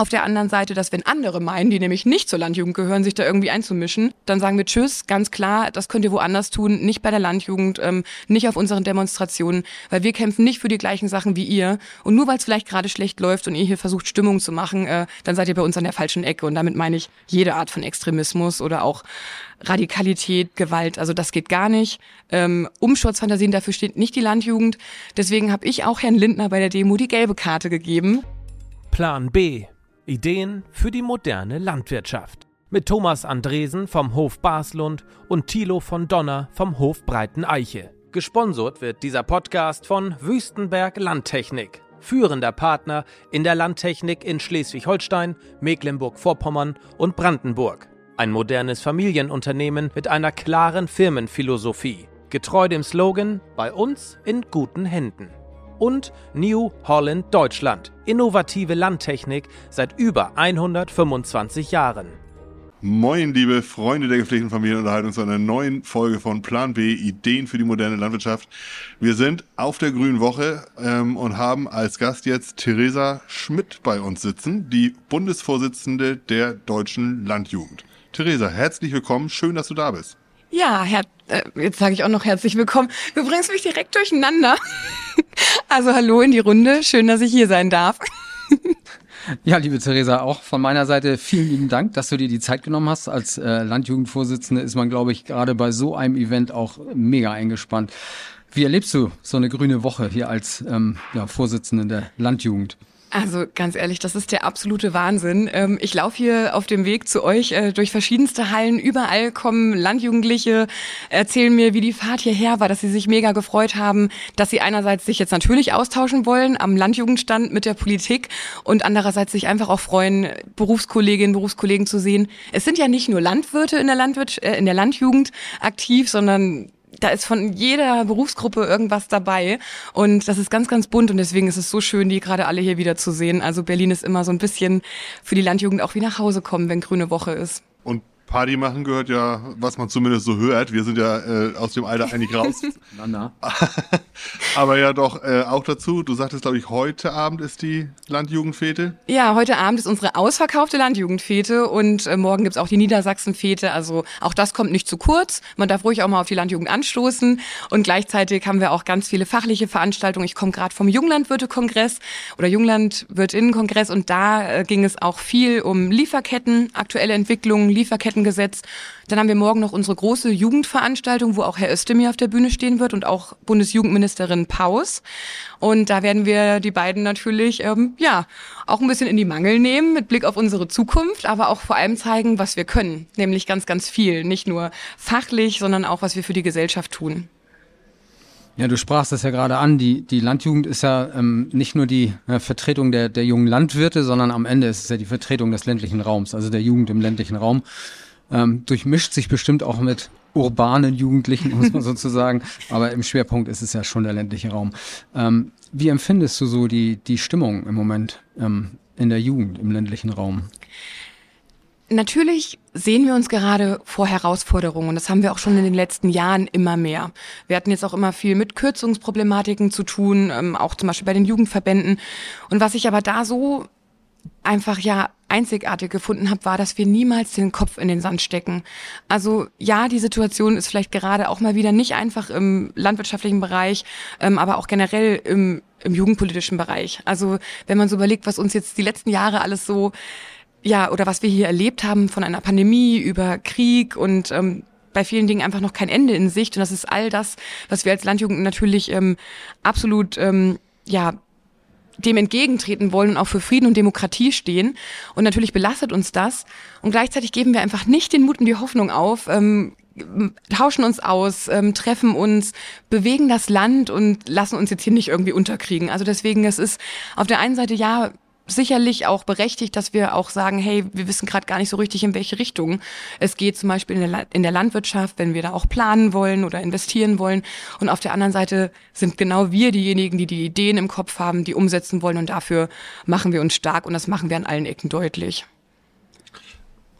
Auf der anderen Seite, dass wenn andere meinen, die nämlich nicht zur Landjugend gehören, sich da irgendwie einzumischen, dann sagen wir Tschüss, ganz klar, das könnt ihr woanders tun, nicht bei der Landjugend, ähm, nicht auf unseren Demonstrationen, weil wir kämpfen nicht für die gleichen Sachen wie ihr. Und nur weil es vielleicht gerade schlecht läuft und ihr hier versucht, Stimmung zu machen, äh, dann seid ihr bei uns an der falschen Ecke. Und damit meine ich jede Art von Extremismus oder auch Radikalität, Gewalt, also das geht gar nicht. Ähm, Umsturzfantasien, dafür steht nicht die Landjugend. Deswegen habe ich auch Herrn Lindner bei der Demo die gelbe Karte gegeben. Plan B. Ideen für die moderne Landwirtschaft. Mit Thomas Andresen vom Hof Baslund und Thilo von Donner vom Hof Breiten Eiche. Gesponsert wird dieser Podcast von Wüstenberg Landtechnik, führender Partner in der Landtechnik in Schleswig-Holstein, Mecklenburg-Vorpommern und Brandenburg. Ein modernes Familienunternehmen mit einer klaren Firmenphilosophie, getreu dem Slogan Bei uns in guten Händen und New Holland Deutschland. Innovative Landtechnik seit über 125 Jahren. Moin, liebe Freunde der gepflegten Familienunterhaltung zu einer neuen Folge von Plan B, Ideen für die moderne Landwirtschaft. Wir sind auf der Grünen Woche ähm, und haben als Gast jetzt Theresa Schmidt bei uns sitzen, die Bundesvorsitzende der Deutschen Landjugend. Theresa, herzlich willkommen, schön, dass du da bist. Ja, Herr, äh, jetzt sage ich auch noch herzlich willkommen. Du bringst mich direkt durcheinander. Also hallo in die Runde, schön, dass ich hier sein darf. Ja, liebe Theresa, auch von meiner Seite vielen lieben Dank, dass du dir die Zeit genommen hast. Als äh, Landjugendvorsitzende ist man, glaube ich, gerade bei so einem Event auch mega eingespannt. Wie erlebst du so eine grüne Woche hier als ähm, ja, Vorsitzende der Landjugend? Also ganz ehrlich, das ist der absolute Wahnsinn. Ähm, ich laufe hier auf dem Weg zu euch äh, durch verschiedenste Hallen. Überall kommen Landjugendliche, erzählen mir, wie die Fahrt hierher war, dass sie sich mega gefreut haben, dass sie einerseits sich jetzt natürlich austauschen wollen am Landjugendstand mit der Politik und andererseits sich einfach auch freuen, Berufskolleginnen, Berufskollegen zu sehen. Es sind ja nicht nur Landwirte in der, Landwirt, äh, in der Landjugend aktiv, sondern da ist von jeder Berufsgruppe irgendwas dabei und das ist ganz, ganz bunt und deswegen ist es so schön, die gerade alle hier wieder zu sehen. Also Berlin ist immer so ein bisschen für die Landjugend auch wie nach Hause kommen, wenn grüne Woche ist. Party machen gehört ja, was man zumindest so hört. Wir sind ja äh, aus dem Alter eigentlich raus. na, na. Aber ja doch äh, auch dazu. Du sagtest, glaube ich, heute Abend ist die Landjugendfete. Ja, heute Abend ist unsere ausverkaufte Landjugendfete und äh, morgen gibt's auch die Niedersachsenfete. Also auch das kommt nicht zu kurz. Man darf ruhig auch mal auf die Landjugend anstoßen. Und gleichzeitig haben wir auch ganz viele fachliche Veranstaltungen. Ich komme gerade vom Junglandwirte-Kongress oder Junglandwirtinnen-Kongress und da äh, ging es auch viel um Lieferketten, aktuelle Entwicklungen, Lieferketten gesetzt. Dann haben wir morgen noch unsere große Jugendveranstaltung, wo auch Herr Özdemir auf der Bühne stehen wird und auch Bundesjugendministerin Paus. Und da werden wir die beiden natürlich, ähm, ja, auch ein bisschen in die Mangel nehmen mit Blick auf unsere Zukunft, aber auch vor allem zeigen, was wir können. Nämlich ganz, ganz viel. Nicht nur fachlich, sondern auch, was wir für die Gesellschaft tun. Ja, du sprachst das ja gerade an. Die, die Landjugend ist ja ähm, nicht nur die äh, Vertretung der, der jungen Landwirte, sondern am Ende ist es ja die Vertretung des ländlichen Raums, also der Jugend im ländlichen Raum ähm, durchmischt sich bestimmt auch mit urbanen Jugendlichen, muss man sozusagen. Aber im Schwerpunkt ist es ja schon der ländliche Raum. Ähm, wie empfindest du so die, die Stimmung im Moment ähm, in der Jugend im ländlichen Raum? Natürlich sehen wir uns gerade vor Herausforderungen und das haben wir auch schon in den letzten Jahren immer mehr. Wir hatten jetzt auch immer viel mit Kürzungsproblematiken zu tun, ähm, auch zum Beispiel bei den Jugendverbänden. Und was ich aber da so einfach ja einzigartig gefunden habe, war, dass wir niemals den Kopf in den Sand stecken. Also ja, die Situation ist vielleicht gerade auch mal wieder nicht einfach im landwirtschaftlichen Bereich, ähm, aber auch generell im, im jugendpolitischen Bereich. Also wenn man so überlegt, was uns jetzt die letzten Jahre alles so, ja, oder was wir hier erlebt haben von einer Pandemie über Krieg und ähm, bei vielen Dingen einfach noch kein Ende in Sicht. Und das ist all das, was wir als Landjugend natürlich ähm, absolut ähm, ja dem entgegentreten wollen und auch für Frieden und Demokratie stehen. Und natürlich belastet uns das. Und gleichzeitig geben wir einfach nicht den Mut und die Hoffnung auf, ähm, tauschen uns aus, ähm, treffen uns, bewegen das Land und lassen uns jetzt hier nicht irgendwie unterkriegen. Also deswegen, es ist auf der einen Seite ja sicherlich auch berechtigt, dass wir auch sagen, hey, wir wissen gerade gar nicht so richtig, in welche Richtung es geht, zum Beispiel in der, in der Landwirtschaft, wenn wir da auch planen wollen oder investieren wollen. Und auf der anderen Seite sind genau wir diejenigen, die die Ideen im Kopf haben, die umsetzen wollen. Und dafür machen wir uns stark und das machen wir an allen Ecken deutlich.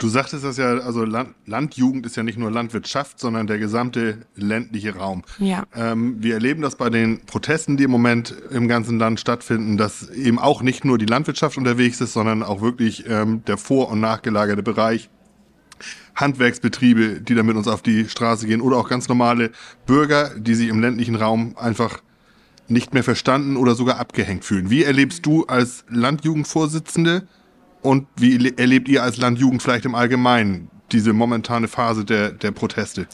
Du sagtest das ja, also Land, Landjugend ist ja nicht nur Landwirtschaft, sondern der gesamte ländliche Raum. Ja. Ähm, wir erleben das bei den Protesten, die im Moment im ganzen Land stattfinden, dass eben auch nicht nur die Landwirtschaft unterwegs ist, sondern auch wirklich ähm, der vor- und nachgelagerte Bereich, Handwerksbetriebe, die da mit uns auf die Straße gehen oder auch ganz normale Bürger, die sich im ländlichen Raum einfach nicht mehr verstanden oder sogar abgehängt fühlen. Wie erlebst du als Landjugendvorsitzende und wie erlebt ihr als Landjugend vielleicht im Allgemeinen diese momentane Phase der, der Proteste?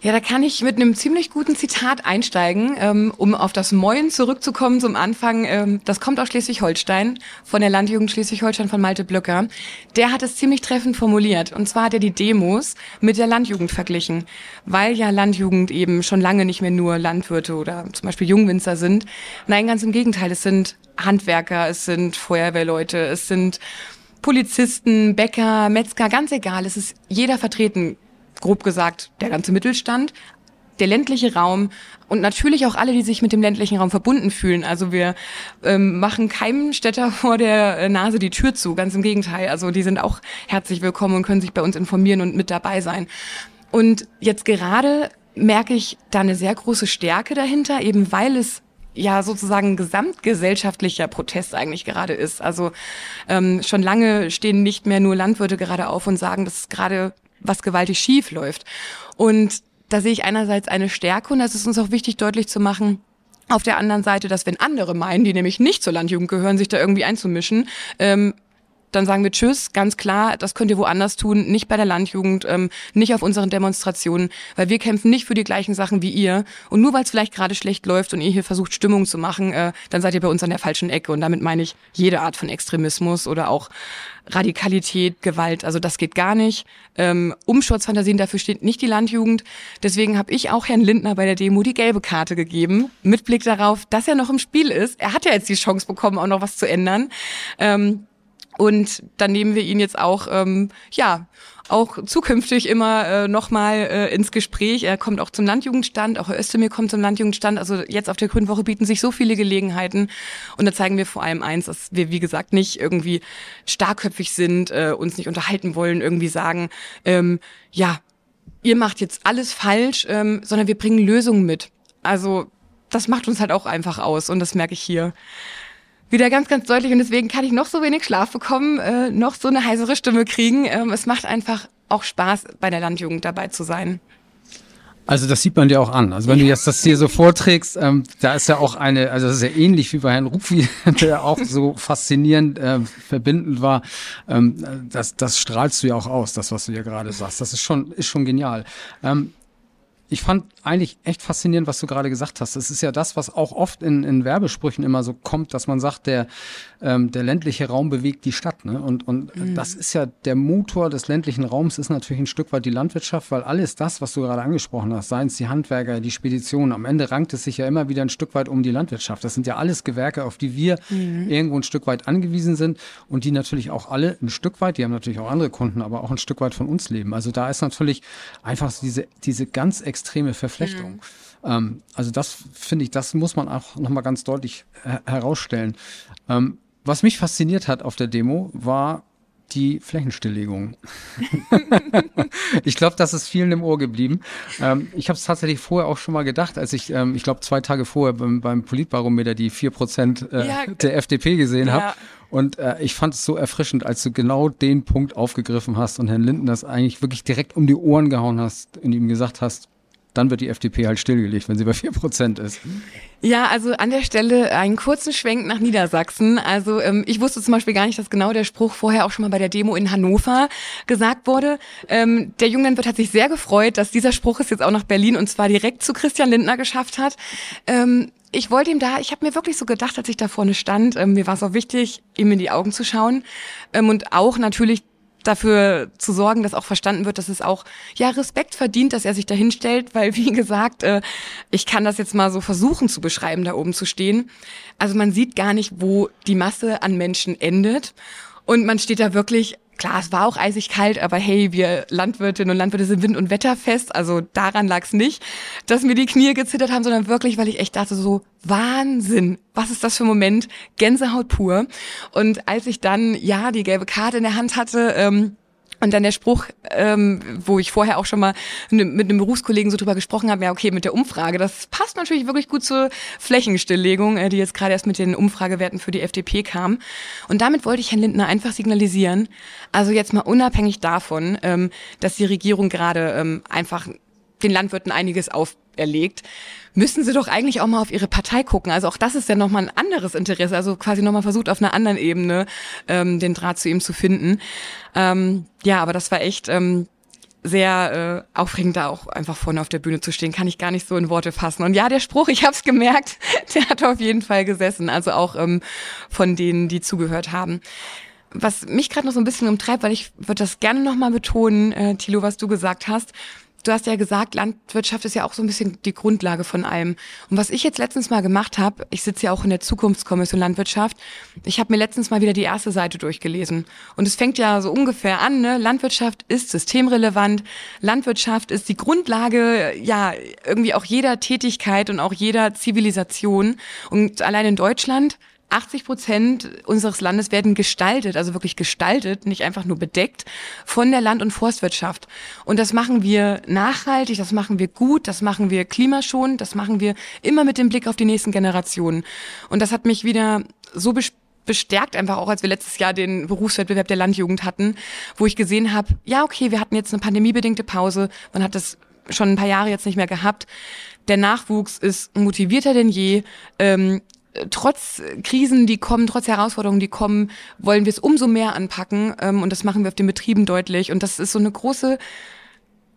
Ja, da kann ich mit einem ziemlich guten Zitat einsteigen, ähm, um auf das Moin zurückzukommen zum Anfang. Ähm, das kommt aus Schleswig-Holstein, von der Landjugend Schleswig-Holstein von Malte Blöcker. Der hat es ziemlich treffend formuliert. Und zwar hat er die Demos mit der Landjugend verglichen, weil ja Landjugend eben schon lange nicht mehr nur Landwirte oder zum Beispiel Jungwinzer sind. Nein, ganz im Gegenteil, es sind Handwerker, es sind Feuerwehrleute, es sind Polizisten, Bäcker, Metzger, ganz egal. Es ist jeder vertreten, grob gesagt, der ganze Mittelstand, der ländliche Raum und natürlich auch alle, die sich mit dem ländlichen Raum verbunden fühlen. Also wir ähm, machen keinem Städter vor der äh, Nase die Tür zu, ganz im Gegenteil. Also die sind auch herzlich willkommen und können sich bei uns informieren und mit dabei sein. Und jetzt gerade merke ich da eine sehr große Stärke dahinter, eben weil es ja sozusagen gesamtgesellschaftlicher Protest eigentlich gerade ist. Also ähm, schon lange stehen nicht mehr nur Landwirte gerade auf und sagen, dass gerade was gewaltig schief läuft. Und da sehe ich einerseits eine Stärke und das ist uns auch wichtig deutlich zu machen, auf der anderen Seite, dass wenn andere meinen, die nämlich nicht zur Landjugend gehören, sich da irgendwie einzumischen, ähm, dann sagen wir Tschüss, ganz klar, das könnt ihr woanders tun, nicht bei der Landjugend, ähm, nicht auf unseren Demonstrationen, weil wir kämpfen nicht für die gleichen Sachen wie ihr. Und nur weil es vielleicht gerade schlecht läuft und ihr hier versucht, Stimmung zu machen, äh, dann seid ihr bei uns an der falschen Ecke. Und damit meine ich jede Art von Extremismus oder auch Radikalität, Gewalt, also das geht gar nicht. Ähm, Umsturzfantasien, dafür steht nicht die Landjugend. Deswegen habe ich auch Herrn Lindner bei der Demo die gelbe Karte gegeben, mit Blick darauf, dass er noch im Spiel ist. Er hat ja jetzt die Chance bekommen, auch noch was zu ändern. Ähm, und dann nehmen wir ihn jetzt auch, ähm, ja, auch zukünftig immer äh, nochmal äh, ins Gespräch. Er kommt auch zum Landjugendstand, auch Herr Özdemir kommt zum Landjugendstand. Also jetzt auf der Grünen Woche bieten sich so viele Gelegenheiten. Und da zeigen wir vor allem eins, dass wir, wie gesagt, nicht irgendwie starkköpfig sind, äh, uns nicht unterhalten wollen, irgendwie sagen, ähm, ja, ihr macht jetzt alles falsch, ähm, sondern wir bringen Lösungen mit. Also das macht uns halt auch einfach aus und das merke ich hier wieder ganz, ganz deutlich und deswegen kann ich noch so wenig Schlaf bekommen, äh, noch so eine heisere Stimme kriegen. Ähm, es macht einfach auch Spaß, bei der Landjugend dabei zu sein. Also das sieht man dir auch an. Also wenn du jetzt das hier so vorträgst, ähm, da ist ja auch eine, also das ist ja ähnlich wie bei Herrn Rupfi, der auch so faszinierend äh, verbindend war. Ähm, das, das strahlst du ja auch aus, das, was du hier gerade sagst. Das ist schon, ist schon genial. Ähm, ich fand eigentlich echt faszinierend, was du gerade gesagt hast. Das ist ja das, was auch oft in, in Werbesprüchen immer so kommt, dass man sagt, der, ähm, der ländliche Raum bewegt die Stadt. Ne? Und, und mhm. das ist ja der Motor des ländlichen Raums, ist natürlich ein Stück weit die Landwirtschaft, weil alles das, was du gerade angesprochen hast, seien es die Handwerker, die Speditionen, am Ende rankt es sich ja immer wieder ein Stück weit um die Landwirtschaft. Das sind ja alles Gewerke, auf die wir mhm. irgendwo ein Stück weit angewiesen sind und die natürlich auch alle ein Stück weit, die haben natürlich auch andere Kunden, aber auch ein Stück weit von uns leben. Also da ist natürlich einfach diese, diese ganz extrem extreme Verflechtung. Mhm. Ähm, also das finde ich, das muss man auch nochmal ganz deutlich her herausstellen. Ähm, was mich fasziniert hat auf der Demo war die Flächenstilllegung. ich glaube, das ist vielen im Ohr geblieben. Ähm, ich habe es tatsächlich vorher auch schon mal gedacht, als ich, ähm, ich glaube, zwei Tage vorher beim, beim Politbarometer die vier Prozent äh, ja, der FDP gesehen ja. habe. Und äh, ich fand es so erfrischend, als du genau den Punkt aufgegriffen hast und Herrn Linden das eigentlich wirklich direkt um die Ohren gehauen hast und ihm gesagt hast, dann wird die FDP halt stillgelegt, wenn sie bei vier Prozent ist. Ja, also an der Stelle einen kurzen Schwenk nach Niedersachsen. Also ähm, ich wusste zum Beispiel gar nicht, dass genau der Spruch vorher auch schon mal bei der Demo in Hannover gesagt wurde. Ähm, der Junglandwirt hat sich sehr gefreut, dass dieser Spruch es jetzt auch nach Berlin und zwar direkt zu Christian Lindner geschafft hat. Ähm, ich wollte ihm da, ich habe mir wirklich so gedacht, als ich da vorne stand, ähm, mir war es auch wichtig, ihm in die Augen zu schauen ähm, und auch natürlich dafür zu sorgen, dass auch verstanden wird, dass es auch ja Respekt verdient, dass er sich dahin stellt, weil wie gesagt, äh, ich kann das jetzt mal so versuchen zu beschreiben, da oben zu stehen. Also man sieht gar nicht, wo die Masse an Menschen endet und man steht da wirklich Klar, es war auch eisig kalt, aber hey, wir Landwirtinnen und Landwirte sind wind- und wetterfest. Also daran lag es nicht, dass mir die Knie gezittert haben, sondern wirklich, weil ich echt dachte so, Wahnsinn, was ist das für ein Moment? Gänsehaut pur. Und als ich dann, ja, die gelbe Karte in der Hand hatte, ähm, Und dann der Spruch, ähm, wo ich vorher auch schon mal ne, mit einem Berufskollegen so drüber gesprochen habe, ja okay, mit der Umfrage, das passt natürlich wirklich gut zur Flächenstilllegung, äh, die jetzt gerade erst mit den Umfragewerten für die FDP kam. Und damit wollte ich Herrn Lindner einfach signalisieren, also jetzt mal unabhängig davon, ähm, dass die Regierung gerade ähm, einfach den Landwirten einiges auferlegt, müssen sie doch eigentlich auch mal auf ihre Partei gucken. Also auch das ist ja nochmal ein anderes Interesse. Also quasi nochmal versucht, auf einer anderen Ebene ähm, den Draht zu ihm zu finden. Ähm, ja, aber das war echt ähm, sehr äh, aufregend, da auch einfach vorne auf der Bühne zu stehen. Kann ich gar nicht so in Worte fassen. Und ja, der Spruch, ich habe es gemerkt, der hat auf jeden Fall gesessen. Also auch ähm, von denen, die zugehört haben was mich gerade noch so ein bisschen umtreibt, weil ich würde das gerne nochmal betonen, äh, Thilo, was du gesagt hast. Du hast ja gesagt, Landwirtschaft ist ja auch so ein bisschen die Grundlage von allem. Und was ich jetzt letztens mal gemacht habe, ich sitze ja auch in der Zukunftskommission Landwirtschaft, ich habe mir letztens mal wieder die erste Seite durchgelesen. Und es fängt ja so ungefähr an, ne? Landwirtschaft ist systemrelevant, Landwirtschaft ist die Grundlage, ja, irgendwie auch jeder Tätigkeit und auch jeder Zivilisation. Und allein in Deutschland 80 Prozent unseres Landes werden gestaltet, also wirklich gestaltet, nicht einfach nur bedeckt, von der Land- und Forstwirtschaft. Und das machen wir nachhaltig, das machen wir gut, das machen wir klimaschonend, das machen wir immer mit dem Blick auf die nächsten Generationen. Und das hat mich wieder so bestärkt einfach auch, als wir letztes Jahr den Berufswettbewerb der Landjugend hatten, wo ich gesehen habe, ja, okay, wir hatten jetzt eine pandemiebedingte Pause, man hat das schon ein paar Jahre jetzt nicht mehr gehabt. Der Nachwuchs ist motivierter denn je. Ähm, trotz Krisen, die kommen, trotz Herausforderungen, die kommen, wollen wir es umso mehr anpacken. Ähm, und das machen wir auf den Betrieben deutlich. Und das ist so eine große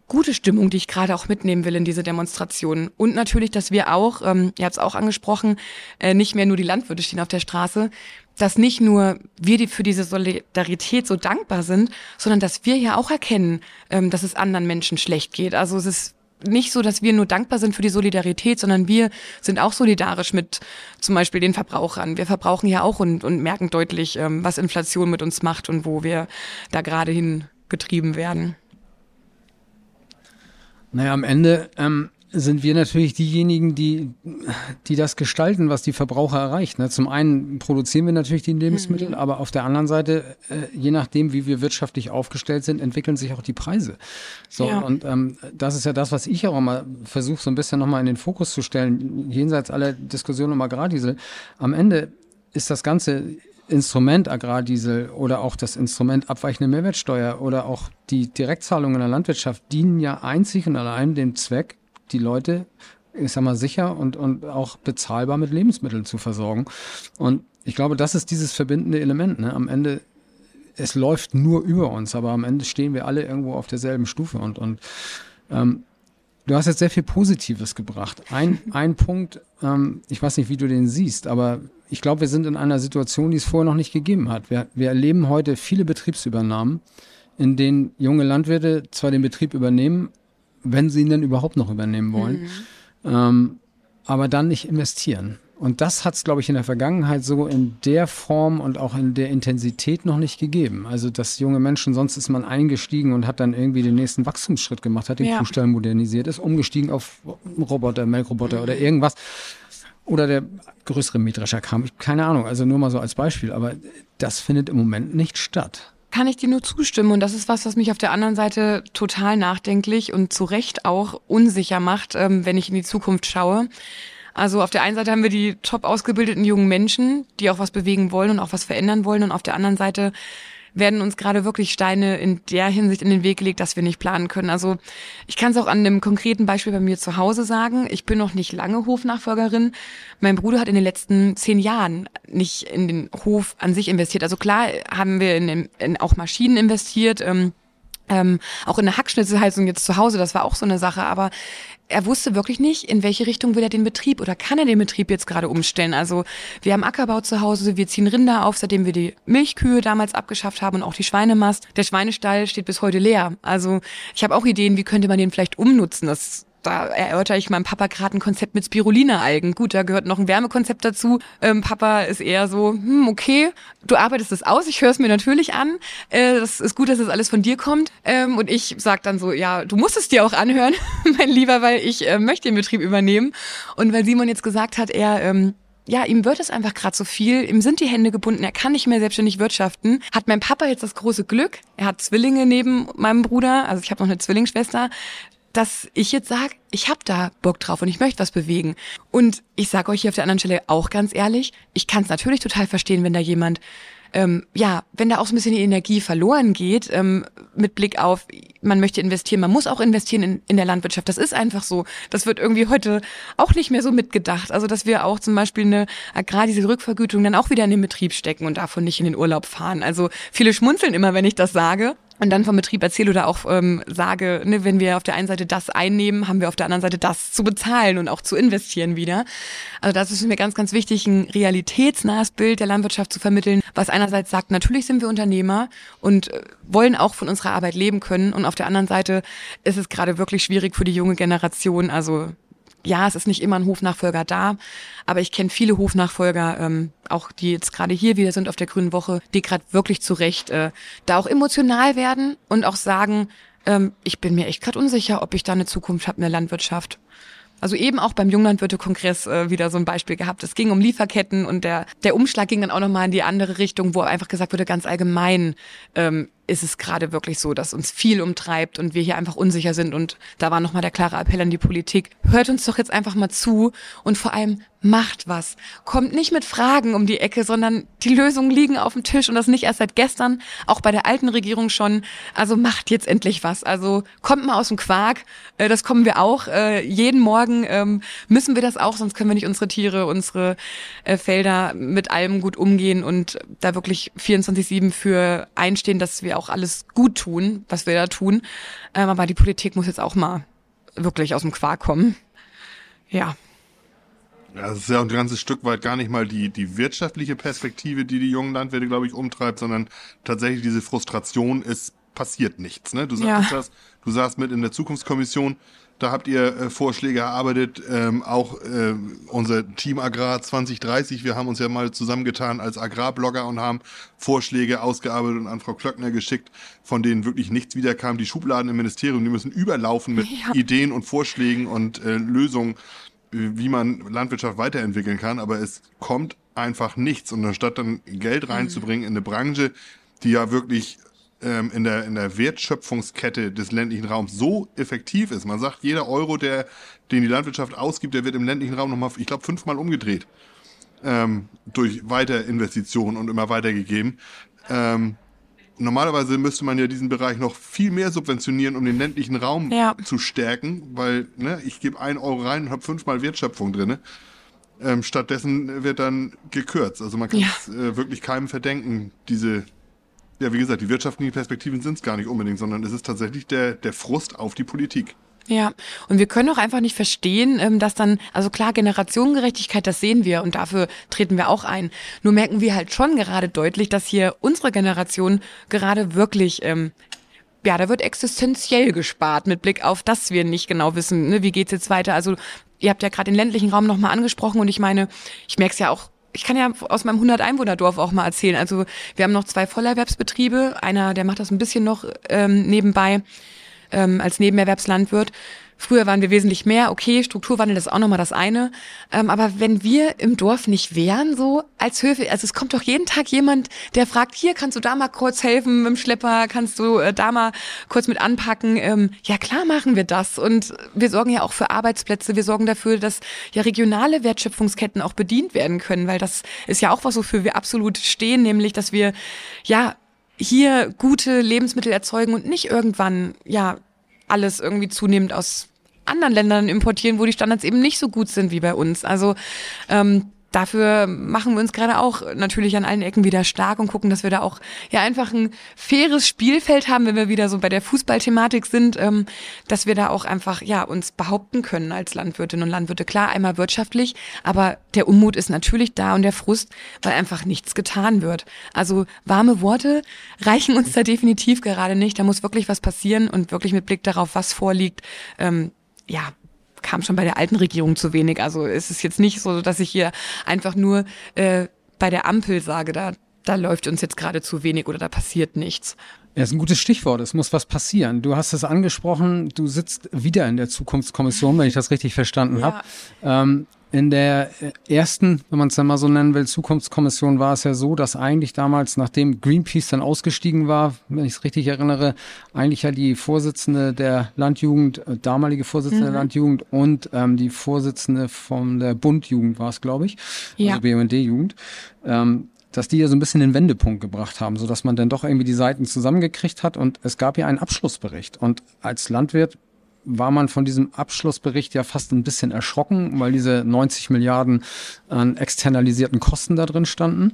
gute Stimmung, die ich gerade auch mitnehmen will in diese Demonstration. Und natürlich, dass wir auch, ähm, ihr habt es auch angesprochen, äh, nicht mehr nur die Landwirte stehen auf der Straße, dass nicht nur wir die für diese Solidarität so dankbar sind, sondern dass wir ja auch erkennen, ähm, dass es anderen Menschen schlecht geht. Also es ist nicht so, dass wir nur dankbar sind für die Solidarität, sondern wir sind auch solidarisch mit zum Beispiel den Verbrauchern. Wir verbrauchen ja auch und, und merken deutlich, ähm, was Inflation mit uns macht und wo wir da gerade hingetrieben werden. Naja, am Ende ähm, sind wir natürlich diejenigen, die, die das gestalten, was die Verbraucher erreicht. Ne? Zum einen produzieren wir natürlich die Lebensmittel, mhm. aber auf der anderen Seite, äh, je nachdem, wie wir wirtschaftlich aufgestellt sind, entwickeln sich auch die Preise. So, ja. und ähm, das ist ja das, was ich auch immer versuche, so ein bisschen nochmal in den Fokus zu stellen, jenseits aller Diskussionen um Agrardiesel. Am Ende ist das ganze Instrument Agrardiesel oder auch das Instrument abweichende Mehrwertsteuer oder auch die Direktzahlungen in der Landwirtschaft dienen ja einzig und allein dem Zweck, die Leute, ich sag mal, sicher und, und auch bezahlbar mit Lebensmitteln zu versorgen. Und ich glaube, das ist dieses verbindende Element. Ne? Am Ende, es läuft nur über uns, aber am Ende stehen wir alle irgendwo auf derselben Stufe. Und, und ähm, du hast jetzt sehr viel Positives gebracht. Ein, ein Punkt, ähm, ich weiß nicht, wie du den siehst, aber ich glaube, wir sind in einer Situation, die es vorher noch nicht gegeben hat. Wir, wir erleben heute viele Betriebsübernahmen, in denen junge Landwirte zwar den Betrieb übernehmen, wenn sie ihn denn überhaupt noch übernehmen wollen, mhm. ähm, aber dann nicht investieren. Und das hat es, glaube ich, in der Vergangenheit so in der Form und auch in der Intensität noch nicht gegeben. Also, dass junge Menschen, sonst ist man eingestiegen und hat dann irgendwie den nächsten Wachstumsschritt gemacht, hat den ja. Kuhstall modernisiert, ist umgestiegen auf Roboter, Melkroboter mhm. oder irgendwas. Oder der größere Mähdrescher kam. Keine Ahnung, also nur mal so als Beispiel. Aber das findet im Moment nicht statt kann ich dir nur zustimmen. Und das ist was, was mich auf der anderen Seite total nachdenklich und zu Recht auch unsicher macht, ähm, wenn ich in die Zukunft schaue. Also auf der einen Seite haben wir die top ausgebildeten jungen Menschen, die auch was bewegen wollen und auch was verändern wollen. Und auf der anderen Seite werden uns gerade wirklich Steine in der Hinsicht in den Weg gelegt, dass wir nicht planen können. Also ich kann es auch an einem konkreten Beispiel bei mir zu Hause sagen. Ich bin noch nicht lange Hofnachfolgerin. Mein Bruder hat in den letzten zehn Jahren nicht in den Hof an sich investiert. Also klar haben wir in, in auch Maschinen investiert. Ähm, ähm, auch in der Hackschnitzelheizung jetzt zu Hause, das war auch so eine Sache, aber er wusste wirklich nicht, in welche Richtung will er den Betrieb oder kann er den Betrieb jetzt gerade umstellen. Also wir haben Ackerbau zu Hause, wir ziehen Rinder auf, seitdem wir die Milchkühe damals abgeschafft haben und auch die Schweinemast. Der Schweinestall steht bis heute leer. Also ich habe auch Ideen, wie könnte man den vielleicht umnutzen. Das da erörter ich meinem Papa gerade ein Konzept mit Spirulina-Algen. Gut, da gehört noch ein Wärmekonzept dazu. Ähm, Papa ist eher so, hm, okay, du arbeitest das aus, ich höre es mir natürlich an. Äh, das ist gut, dass das alles von dir kommt. Ähm, und ich sag dann so, ja, du musst es dir auch anhören, mein Lieber, weil ich äh, möchte den Betrieb übernehmen. Und weil Simon jetzt gesagt hat, er ähm, ja, ihm wird es einfach gerade so viel, ihm sind die Hände gebunden, er kann nicht mehr selbstständig wirtschaften. Hat mein Papa jetzt das große Glück, er hat Zwillinge neben meinem Bruder, also ich habe noch eine Zwillingsschwester, dass ich jetzt sage, ich habe da Bock drauf und ich möchte was bewegen. Und ich sage euch hier auf der anderen Stelle auch ganz ehrlich, ich kann es natürlich total verstehen, wenn da jemand ähm, ja, wenn da auch so ein bisschen die Energie verloren geht, ähm, mit Blick auf, man möchte investieren, man muss auch investieren in, in der Landwirtschaft. Das ist einfach so. Das wird irgendwie heute auch nicht mehr so mitgedacht. Also, dass wir auch zum Beispiel eine Agrar, diese Rückvergütung dann auch wieder in den Betrieb stecken und davon nicht in den Urlaub fahren. Also, viele schmunzeln immer, wenn ich das sage und dann vom Betrieb erzähle oder auch ähm, sage, ne, wenn wir auf der einen Seite das einnehmen, haben wir auf der anderen Seite das zu bezahlen und auch zu investieren wieder. Also das ist mir ganz, ganz wichtig, ein realitätsnahes Bild der Landwirtschaft zu vermitteln, was einerseits sagt, natürlich sind wir Unternehmer und äh, wollen auch von unserer Arbeit leben können und auf der anderen Seite ist es gerade wirklich schwierig für die junge Generation, also ja, es ist nicht immer ein Hofnachfolger da, aber ich kenne viele Hofnachfolger, ähm, auch die jetzt gerade hier wieder sind auf der Grünen Woche, die gerade wirklich zu Recht äh, da auch emotional werden und auch sagen, ähm, ich bin mir echt gerade unsicher, ob ich da eine Zukunft habe in der Landwirtschaft. Also eben auch beim Junglandwirte-Kongress äh, wieder so ein Beispiel gehabt. Es ging um Lieferketten und der, der Umschlag ging dann auch nochmal in die andere Richtung, wo einfach gesagt wurde, ganz allgemein ähm, ist es gerade wirklich so, dass uns viel umtreibt und wir hier einfach unsicher sind. Und da war nochmal der klare Appell an die Politik. Hört uns doch jetzt einfach mal zu und vor allem macht was. Kommt nicht mit Fragen um die Ecke, sondern die Lösungen liegen auf dem Tisch und das nicht erst seit gestern, auch bei der alten Regierung schon. Also macht jetzt endlich was. Also kommt mal aus dem Quark. Äh, das kommen wir auch. Äh, jeden Morgen ähm, müssen wir das auch, sonst können wir nicht unsere Tiere, unsere äh, Felder mit allem gut umgehen und da wirklich 24-7 für einstehen, dass wir auch alles gut tun, was wir da tun. Ähm, aber die Politik muss jetzt auch mal wirklich aus dem Quark kommen. Ja. Ja, das ist ja ein ganzes Stück weit gar nicht mal die, die wirtschaftliche Perspektive, die die jungen Landwirte, glaube ich, umtreibt, sondern tatsächlich diese Frustration, es passiert nichts. Ne? Du sagst ja. das, du saßt mit in der Zukunftskommission, da habt ihr äh, Vorschläge erarbeitet, ähm, auch äh, unser Team Agrar 2030. Wir haben uns ja mal zusammengetan als Agrarblogger und haben Vorschläge ausgearbeitet und an Frau Klöckner geschickt, von denen wirklich nichts wiederkam. Die Schubladen im Ministerium, die müssen überlaufen mit ja. Ideen und Vorschlägen und äh, Lösungen, äh, wie man Landwirtschaft weiterentwickeln kann. Aber es kommt einfach nichts. Und anstatt dann Geld reinzubringen in eine Branche, die ja wirklich ähm, in, der, in der Wertschöpfungskette des ländlichen Raums so effektiv ist. Man sagt, jeder Euro, der, den die Landwirtschaft ausgibt, der wird im ländlichen Raum nochmal, ich glaube, fünfmal umgedreht. Ähm, durch Weiterinvestitionen und immer weitergegeben. Ähm, normalerweise müsste man ja diesen Bereich noch viel mehr subventionieren, um den ländlichen Raum ja. zu stärken, weil ne, ich gebe einen Euro rein und habe fünfmal Wertschöpfung drin. Ähm, stattdessen wird dann gekürzt. Also man kann es ja. äh, wirklich keinem verdenken, diese ja, wie gesagt, die wirtschaftlichen Perspektiven sind es gar nicht unbedingt, sondern es ist tatsächlich der, der Frust auf die Politik. Ja, und wir können auch einfach nicht verstehen, ähm, dass dann, also klar, Generationengerechtigkeit, das sehen wir und dafür treten wir auch ein. Nur merken wir halt schon gerade deutlich, dass hier unsere Generation gerade wirklich, ähm, ja, da wird existenziell gespart mit Blick auf, dass wir nicht genau wissen, ne, wie geht's jetzt weiter. Also ihr habt ja gerade den ländlichen Raum nochmal angesprochen und ich meine, ich merke es ja auch ich kann ja aus meinem 100-Einwohner-Dorf auch mal erzählen. Also wir haben noch zwei Vollerwerbsbetriebe. Einer, der macht das ein bisschen noch ähm, nebenbei ähm, als Nebenerwerbslandwirt. Früher waren wir wesentlich mehr, okay, Strukturwandel ist auch nochmal das eine. Ähm, aber wenn wir im Dorf nicht wären, so als Höfe, also es kommt doch jeden Tag jemand, der fragt, hier kannst du da mal kurz helfen mit dem Schlepper, kannst du äh, da mal kurz mit anpacken. Ähm, ja, klar machen wir das. Und wir sorgen ja auch für Arbeitsplätze, wir sorgen dafür, dass ja regionale Wertschöpfungsketten auch bedient werden können, weil das ist ja auch was, wofür wir absolut stehen, nämlich, dass wir ja hier gute Lebensmittel erzeugen und nicht irgendwann ja alles irgendwie zunehmend aus anderen Ländern importieren, wo die Standards eben nicht so gut sind wie bei uns. Also ähm, dafür machen wir uns gerade auch natürlich an allen Ecken wieder stark und gucken, dass wir da auch ja einfach ein faires Spielfeld haben, wenn wir wieder so bei der Fußballthematik sind, ähm, dass wir da auch einfach ja uns behaupten können als Landwirtinnen und Landwirte. Klar, einmal wirtschaftlich, aber der Unmut ist natürlich da und der Frust, weil einfach nichts getan wird. Also warme Worte reichen uns da definitiv gerade nicht. Da muss wirklich was passieren und wirklich mit Blick darauf, was vorliegt, ähm, ja, kam schon bei der alten Regierung zu wenig. Also es ist jetzt nicht so, dass ich hier einfach nur äh, bei der Ampel sage, da, da läuft uns jetzt gerade zu wenig oder da passiert nichts. Ja, ist ein gutes Stichwort. Es muss was passieren. Du hast es angesprochen, du sitzt wieder in der Zukunftskommission, wenn ich das richtig verstanden ja. habe. Ähm, in der ersten, wenn man es dann mal so nennen will, Zukunftskommission war es ja so, dass eigentlich damals, nachdem Greenpeace dann ausgestiegen war, wenn ich es richtig erinnere, eigentlich ja die Vorsitzende der Landjugend, äh, damalige Vorsitzende mhm. der Landjugend und ähm, die Vorsitzende von der Bundjugend war es, glaube ich, ja. also BUND-Jugend, ähm, dass die ja so ein bisschen den Wendepunkt gebracht haben, so dass man dann doch irgendwie die Seiten zusammengekriegt hat und es gab ja einen Abschlussbericht. Und als Landwirt war man von diesem Abschlussbericht ja fast ein bisschen erschrocken, weil diese 90 Milliarden an externalisierten Kosten da drin standen.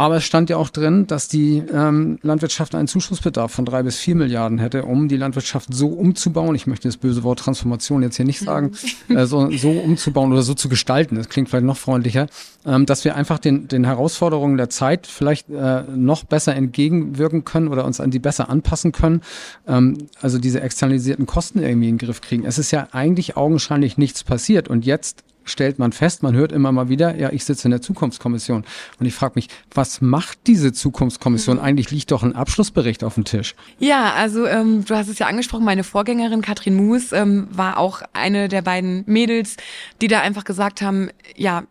Aber es stand ja auch drin, dass die ähm, Landwirtschaft einen Zuschussbedarf von drei bis vier Milliarden hätte, um die Landwirtschaft so umzubauen. Ich möchte das böse Wort Transformation jetzt hier nicht sagen, äh, so, so umzubauen oder so zu gestalten. Das klingt vielleicht noch freundlicher, ähm, dass wir einfach den, den Herausforderungen der Zeit vielleicht äh, noch besser entgegenwirken können oder uns an die besser anpassen können. Ähm, also diese externalisierten Kosten irgendwie in den Griff kriegen. Es ist ja eigentlich augenscheinlich nichts passiert und jetzt stellt man fest, man hört immer mal wieder, ja, ich sitze in der Zukunftskommission. Und ich frage mich, was macht diese Zukunftskommission? Mhm. Eigentlich liegt doch ein Abschlussbericht auf dem Tisch. Ja, also ähm, du hast es ja angesprochen, meine Vorgängerin Katrin Moos ähm, war auch eine der beiden Mädels, die da einfach gesagt haben, ja,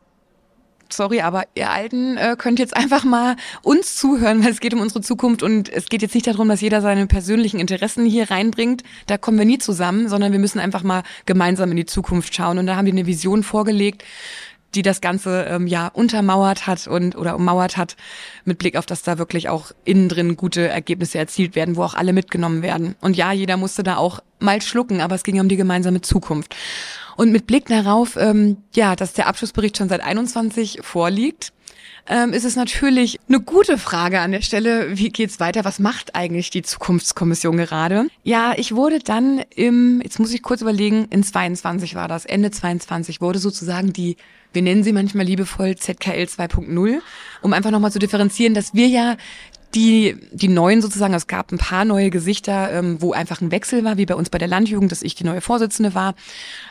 sorry, aber ihr Alten äh, könnt jetzt einfach mal uns zuhören, weil es geht um unsere Zukunft und es geht jetzt nicht darum, dass jeder seine persönlichen Interessen hier reinbringt. Da kommen wir nie zusammen, sondern wir müssen einfach mal gemeinsam in die Zukunft schauen. Und da haben die eine Vision vorgelegt, die das Ganze ähm, ja untermauert hat und oder ummauert hat, mit Blick auf, dass da wirklich auch innen drin gute Ergebnisse erzielt werden, wo auch alle mitgenommen werden. Und ja, jeder musste da auch mal schlucken, aber es ging um die gemeinsame Zukunft. Und mit Blick darauf, ähm, ja, dass der Abschlussbericht schon seit 21 vorliegt, ähm, ist es natürlich eine gute Frage an der Stelle, wie geht's weiter? Was macht eigentlich die Zukunftskommission gerade? Ja, ich wurde dann im, jetzt muss ich kurz überlegen, in 22 war das, Ende 22 wurde sozusagen die wir nennen sie manchmal liebevoll ZKL 2.0, um einfach nochmal zu differenzieren, dass wir ja die, die neuen sozusagen, es gab ein paar neue Gesichter, ähm, wo einfach ein Wechsel war, wie bei uns bei der Landjugend, dass ich die neue Vorsitzende war,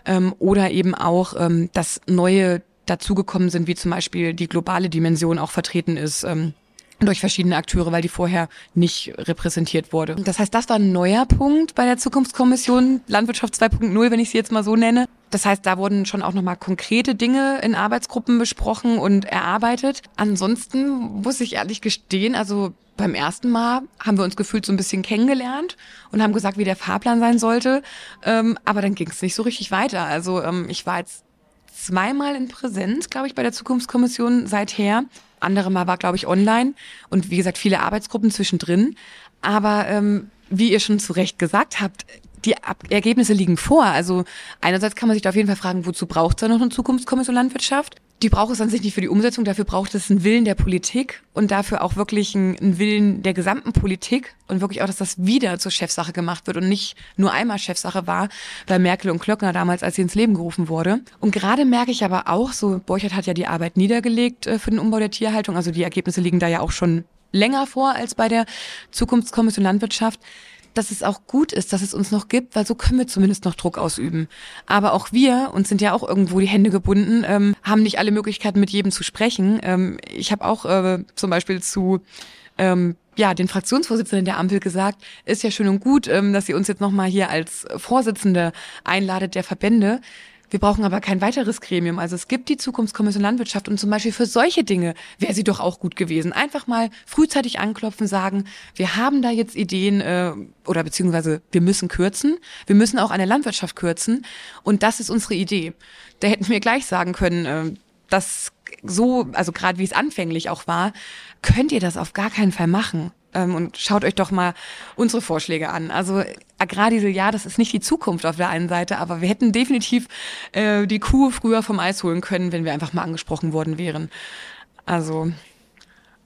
ähm, oder eben auch, ähm, dass neue dazugekommen sind, wie zum Beispiel die globale Dimension auch vertreten ist. Ähm, durch verschiedene Akteure, weil die vorher nicht repräsentiert wurde. Das heißt, das war ein neuer Punkt bei der Zukunftskommission Landwirtschaft 2.0, wenn ich sie jetzt mal so nenne. Das heißt, da wurden schon auch nochmal konkrete Dinge in Arbeitsgruppen besprochen und erarbeitet. Ansonsten muss ich ehrlich gestehen, also beim ersten Mal haben wir uns gefühlt so ein bisschen kennengelernt und haben gesagt, wie der Fahrplan sein sollte. Ähm, aber dann ging es nicht so richtig weiter. Also ähm, ich war jetzt zweimal in Präsenz, glaube ich, bei der Zukunftskommission seither. Andere Mal war, glaube ich, online und wie gesagt, viele Arbeitsgruppen zwischendrin. Aber ähm, wie ihr schon zu Recht gesagt habt, die Ab Ergebnisse liegen vor. Also einerseits kann man sich da auf jeden Fall fragen, wozu braucht es da noch eine Zukunftskommission Landwirtschaft? Die braucht es an sich nicht für die Umsetzung, dafür braucht es einen Willen der Politik und dafür auch wirklich einen, einen Willen der gesamten Politik und wirklich auch, dass das wieder zur Chefsache gemacht wird und nicht nur einmal Chefsache war bei Merkel und Klöckner damals, als sie ins Leben gerufen wurde. Und gerade merke ich aber auch, so Borchert hat ja die Arbeit niedergelegt äh, für den Umbau der Tierhaltung, also die Ergebnisse liegen da ja auch schon länger vor als bei der Zukunftskommission Landwirtschaft dass es auch gut ist, dass es uns noch gibt, weil so können wir zumindest noch Druck ausüben. Aber auch wir, uns sind ja auch irgendwo die Hände gebunden, ähm, haben nicht alle Möglichkeiten, mit jedem zu sprechen. Ähm, ich habe auch äh, zum Beispiel zu ähm, ja, den Fraktionsvorsitzenden der Ampel gesagt, ist ja schön und gut, ähm, dass sie uns jetzt nochmal hier als Vorsitzende einladet der Verbände. Wir brauchen aber kein weiteres Gremium. Also es gibt die Zukunftskommission Landwirtschaft und zum Beispiel für solche Dinge wäre sie doch auch gut gewesen. Einfach mal frühzeitig anklopfen, sagen, wir haben da jetzt Ideen äh, oder beziehungsweise wir müssen kürzen. Wir müssen auch an der Landwirtschaft kürzen und das ist unsere Idee. Da hätten wir gleich sagen können, äh, dass so, also gerade wie es anfänglich auch war, könnt ihr das auf gar keinen Fall machen. Ähm, und schaut euch doch mal unsere Vorschläge an. Also Agrardiesel, ja, das ist nicht die Zukunft auf der einen Seite, aber wir hätten definitiv äh, die Kuh früher vom Eis holen können, wenn wir einfach mal angesprochen worden wären. Also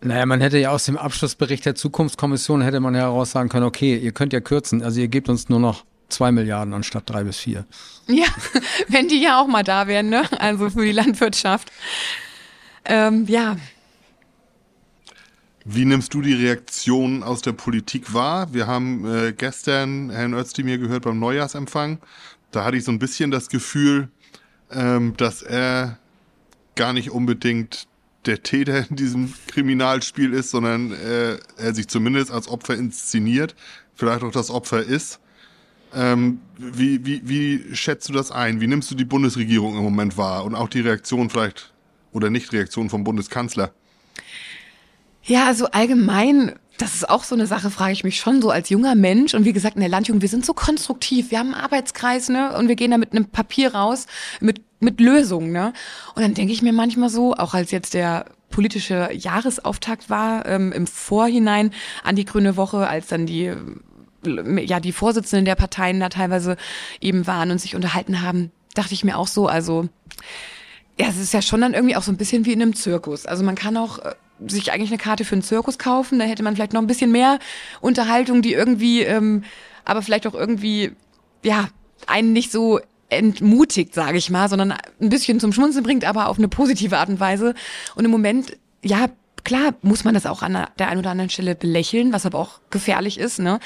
naja, man hätte ja aus dem Abschlussbericht der Zukunftskommission hätte man ja heraus sagen können, okay, ihr könnt ja kürzen, also ihr gebt uns nur noch zwei Milliarden anstatt drei bis vier. Ja, wenn die ja auch mal da wären, ne? Also für die Landwirtschaft. Ähm, ja, wie nimmst du die Reaktion aus der Politik wahr? Wir haben äh, gestern Herrn Özdemir gehört beim Neujahrsempfang. Da hatte ich so ein bisschen das Gefühl, ähm, dass er gar nicht unbedingt der Täter in diesem Kriminalspiel ist, sondern äh, er sich zumindest als Opfer inszeniert, vielleicht auch das Opfer ist. Ähm, wie, wie, wie schätzt du das ein? Wie nimmst du die Bundesregierung im Moment wahr und auch die Reaktion vielleicht oder Nichtreaktion vom Bundeskanzler? Ja, also allgemein, das ist auch so eine Sache, frage ich mich schon so als junger Mensch. Und wie gesagt, in der Landjugend, wir sind so konstruktiv. Wir haben einen Arbeitskreis, ne? Und wir gehen da mit einem Papier raus, mit, mit Lösungen, ne? Und dann denke ich mir manchmal so, auch als jetzt der politische Jahresauftakt war, ähm, im Vorhinein an die Grüne Woche, als dann die ja die Vorsitzenden der Parteien da teilweise eben waren und sich unterhalten haben, dachte ich mir auch so, also ja, es ist ja schon dann irgendwie auch so ein bisschen wie in einem Zirkus. Also man kann auch äh, sich eigentlich eine Karte für einen Zirkus kaufen, da hätte man vielleicht noch ein bisschen mehr Unterhaltung, die irgendwie, ähm, aber vielleicht auch irgendwie, ja, einen nicht so entmutigt, sage ich mal, sondern ein bisschen zum Schmunzeln bringt, aber auf eine positive Art und Weise. Und im Moment, ja, klar muss man das auch an der einen oder anderen Stelle belächeln, was aber auch gefährlich ist, ne?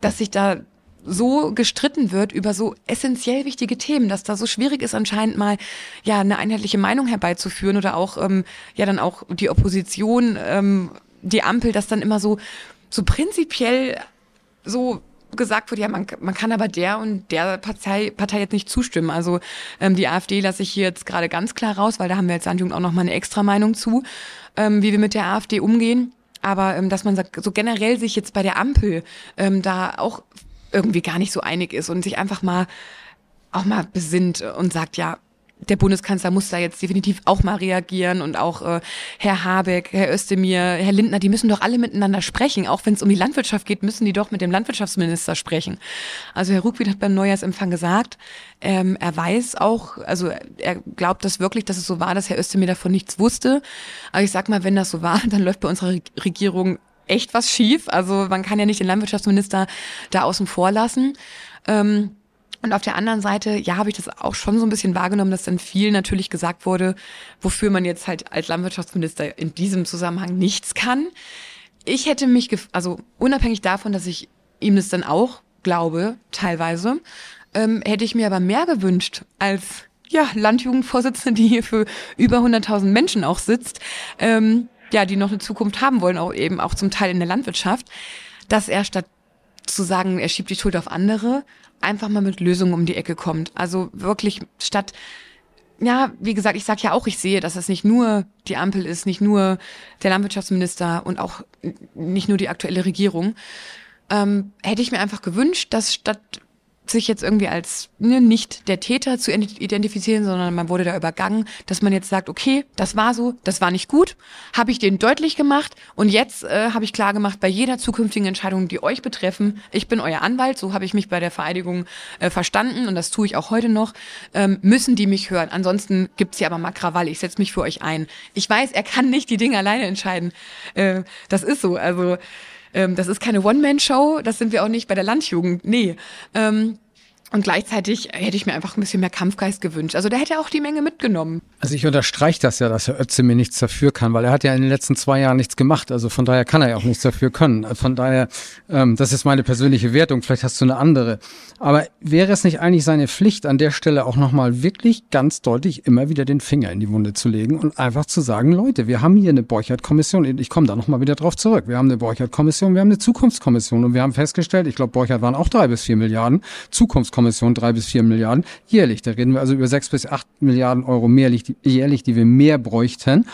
Dass sich da so gestritten wird über so essentiell wichtige Themen, dass da so schwierig ist anscheinend mal ja eine einheitliche Meinung herbeizuführen oder auch ähm, ja dann auch die Opposition, ähm, die Ampel, dass dann immer so so prinzipiell so gesagt wird, ja, man, man kann aber der und der Partei, Partei jetzt nicht zustimmen. Also ähm, die AfD lasse ich hier jetzt gerade ganz klar raus, weil da haben wir als Landjugend auch nochmal eine extra Meinung zu, ähm, wie wir mit der AfD umgehen. Aber ähm, dass man sagt, so generell sich jetzt bei der Ampel ähm, da auch irgendwie gar nicht so einig ist und sich einfach mal auch mal besinnt und sagt, ja, der Bundeskanzler muss da jetzt definitiv auch mal reagieren und auch äh, Herr Habeck, Herr Özdemir, Herr Lindner, die müssen doch alle miteinander sprechen. Auch wenn es um die Landwirtschaft geht, müssen die doch mit dem Landwirtschaftsminister sprechen. Also Herr Ruckwied hat beim Neujahrsempfang gesagt, ähm, er weiß auch, also er glaubt das wirklich, dass es so war, dass Herr Özdemir davon nichts wusste. Aber ich sag mal, wenn das so war, dann läuft bei unserer Regierung echt was schief. Also man kann ja nicht den Landwirtschaftsminister da außen vor lassen. Ähm, und auf der anderen Seite, ja, habe ich das auch schon so ein bisschen wahrgenommen, dass dann viel natürlich gesagt wurde, wofür man jetzt halt als Landwirtschaftsminister in diesem Zusammenhang nichts kann. Ich hätte mich, also unabhängig davon, dass ich ihm das dann auch glaube, teilweise, ähm, hätte ich mir aber mehr gewünscht als ja, Landjugendvorsitzende, die hier für über 100.000 Menschen auch sitzt, ähm, ja, die noch eine Zukunft haben wollen, auch eben auch zum Teil in der Landwirtschaft, dass er statt zu sagen, er schiebt die Schuld auf andere, einfach mal mit Lösungen um die Ecke kommt. Also wirklich statt ja, wie gesagt, ich sage ja auch, ich sehe, dass es nicht nur die Ampel ist, nicht nur der Landwirtschaftsminister und auch nicht nur die aktuelle Regierung. Ähm, hätte ich mir einfach gewünscht, dass statt sich jetzt irgendwie als ne, nicht der Täter zu identifizieren, sondern man wurde da übergangen, dass man jetzt sagt, okay, das war so, das war nicht gut, habe ich denen deutlich gemacht und jetzt äh, habe ich klar gemacht, bei jeder zukünftigen Entscheidung, die euch betreffen, ich bin euer Anwalt, so habe ich mich bei der Vereidigung äh, verstanden und das tue ich auch heute noch, ähm, müssen die mich hören. Ansonsten gibt's hier aber mal Krawall, ich setze mich für euch ein. Ich weiß, er kann nicht die Dinge alleine entscheiden. Äh, das ist so, also ähm, das ist keine One-Man-Show, das sind wir auch nicht bei der Landjugend. Nee. Ähm, und gleichzeitig hätte ich mir einfach ein bisschen mehr Kampfgeist gewünscht. Also der hätte auch die Menge mitgenommen. Also ich unterstreiche das ja, dass Herr Özdemir nichts dafür kann, weil er hat ja in den letzten zwei Jahren nichts gemacht. Also von daher kann er ja auch nichts dafür können. Von daher, ähm, das ist meine persönliche Wertung. Vielleicht hast du eine andere. Aber wäre es nicht eigentlich seine Pflicht, an der Stelle auch nochmal wirklich ganz deutlich immer wieder den Finger in die Wunde zu legen und einfach zu sagen, Leute, wir haben hier eine Borchert-Kommission. Ich komme da nochmal wieder drauf zurück. Wir haben eine Borchert-Kommission, wir haben eine Zukunftskommission und wir haben festgestellt, ich glaube, Borchert waren auch drei bis vier Milliarden. Zukunftskommission Kommission drei bis vier Milliarden jährlich. Da reden wir also über sechs bis acht Milliarden Euro jährlich, jährlich, die wir mehr bräuchten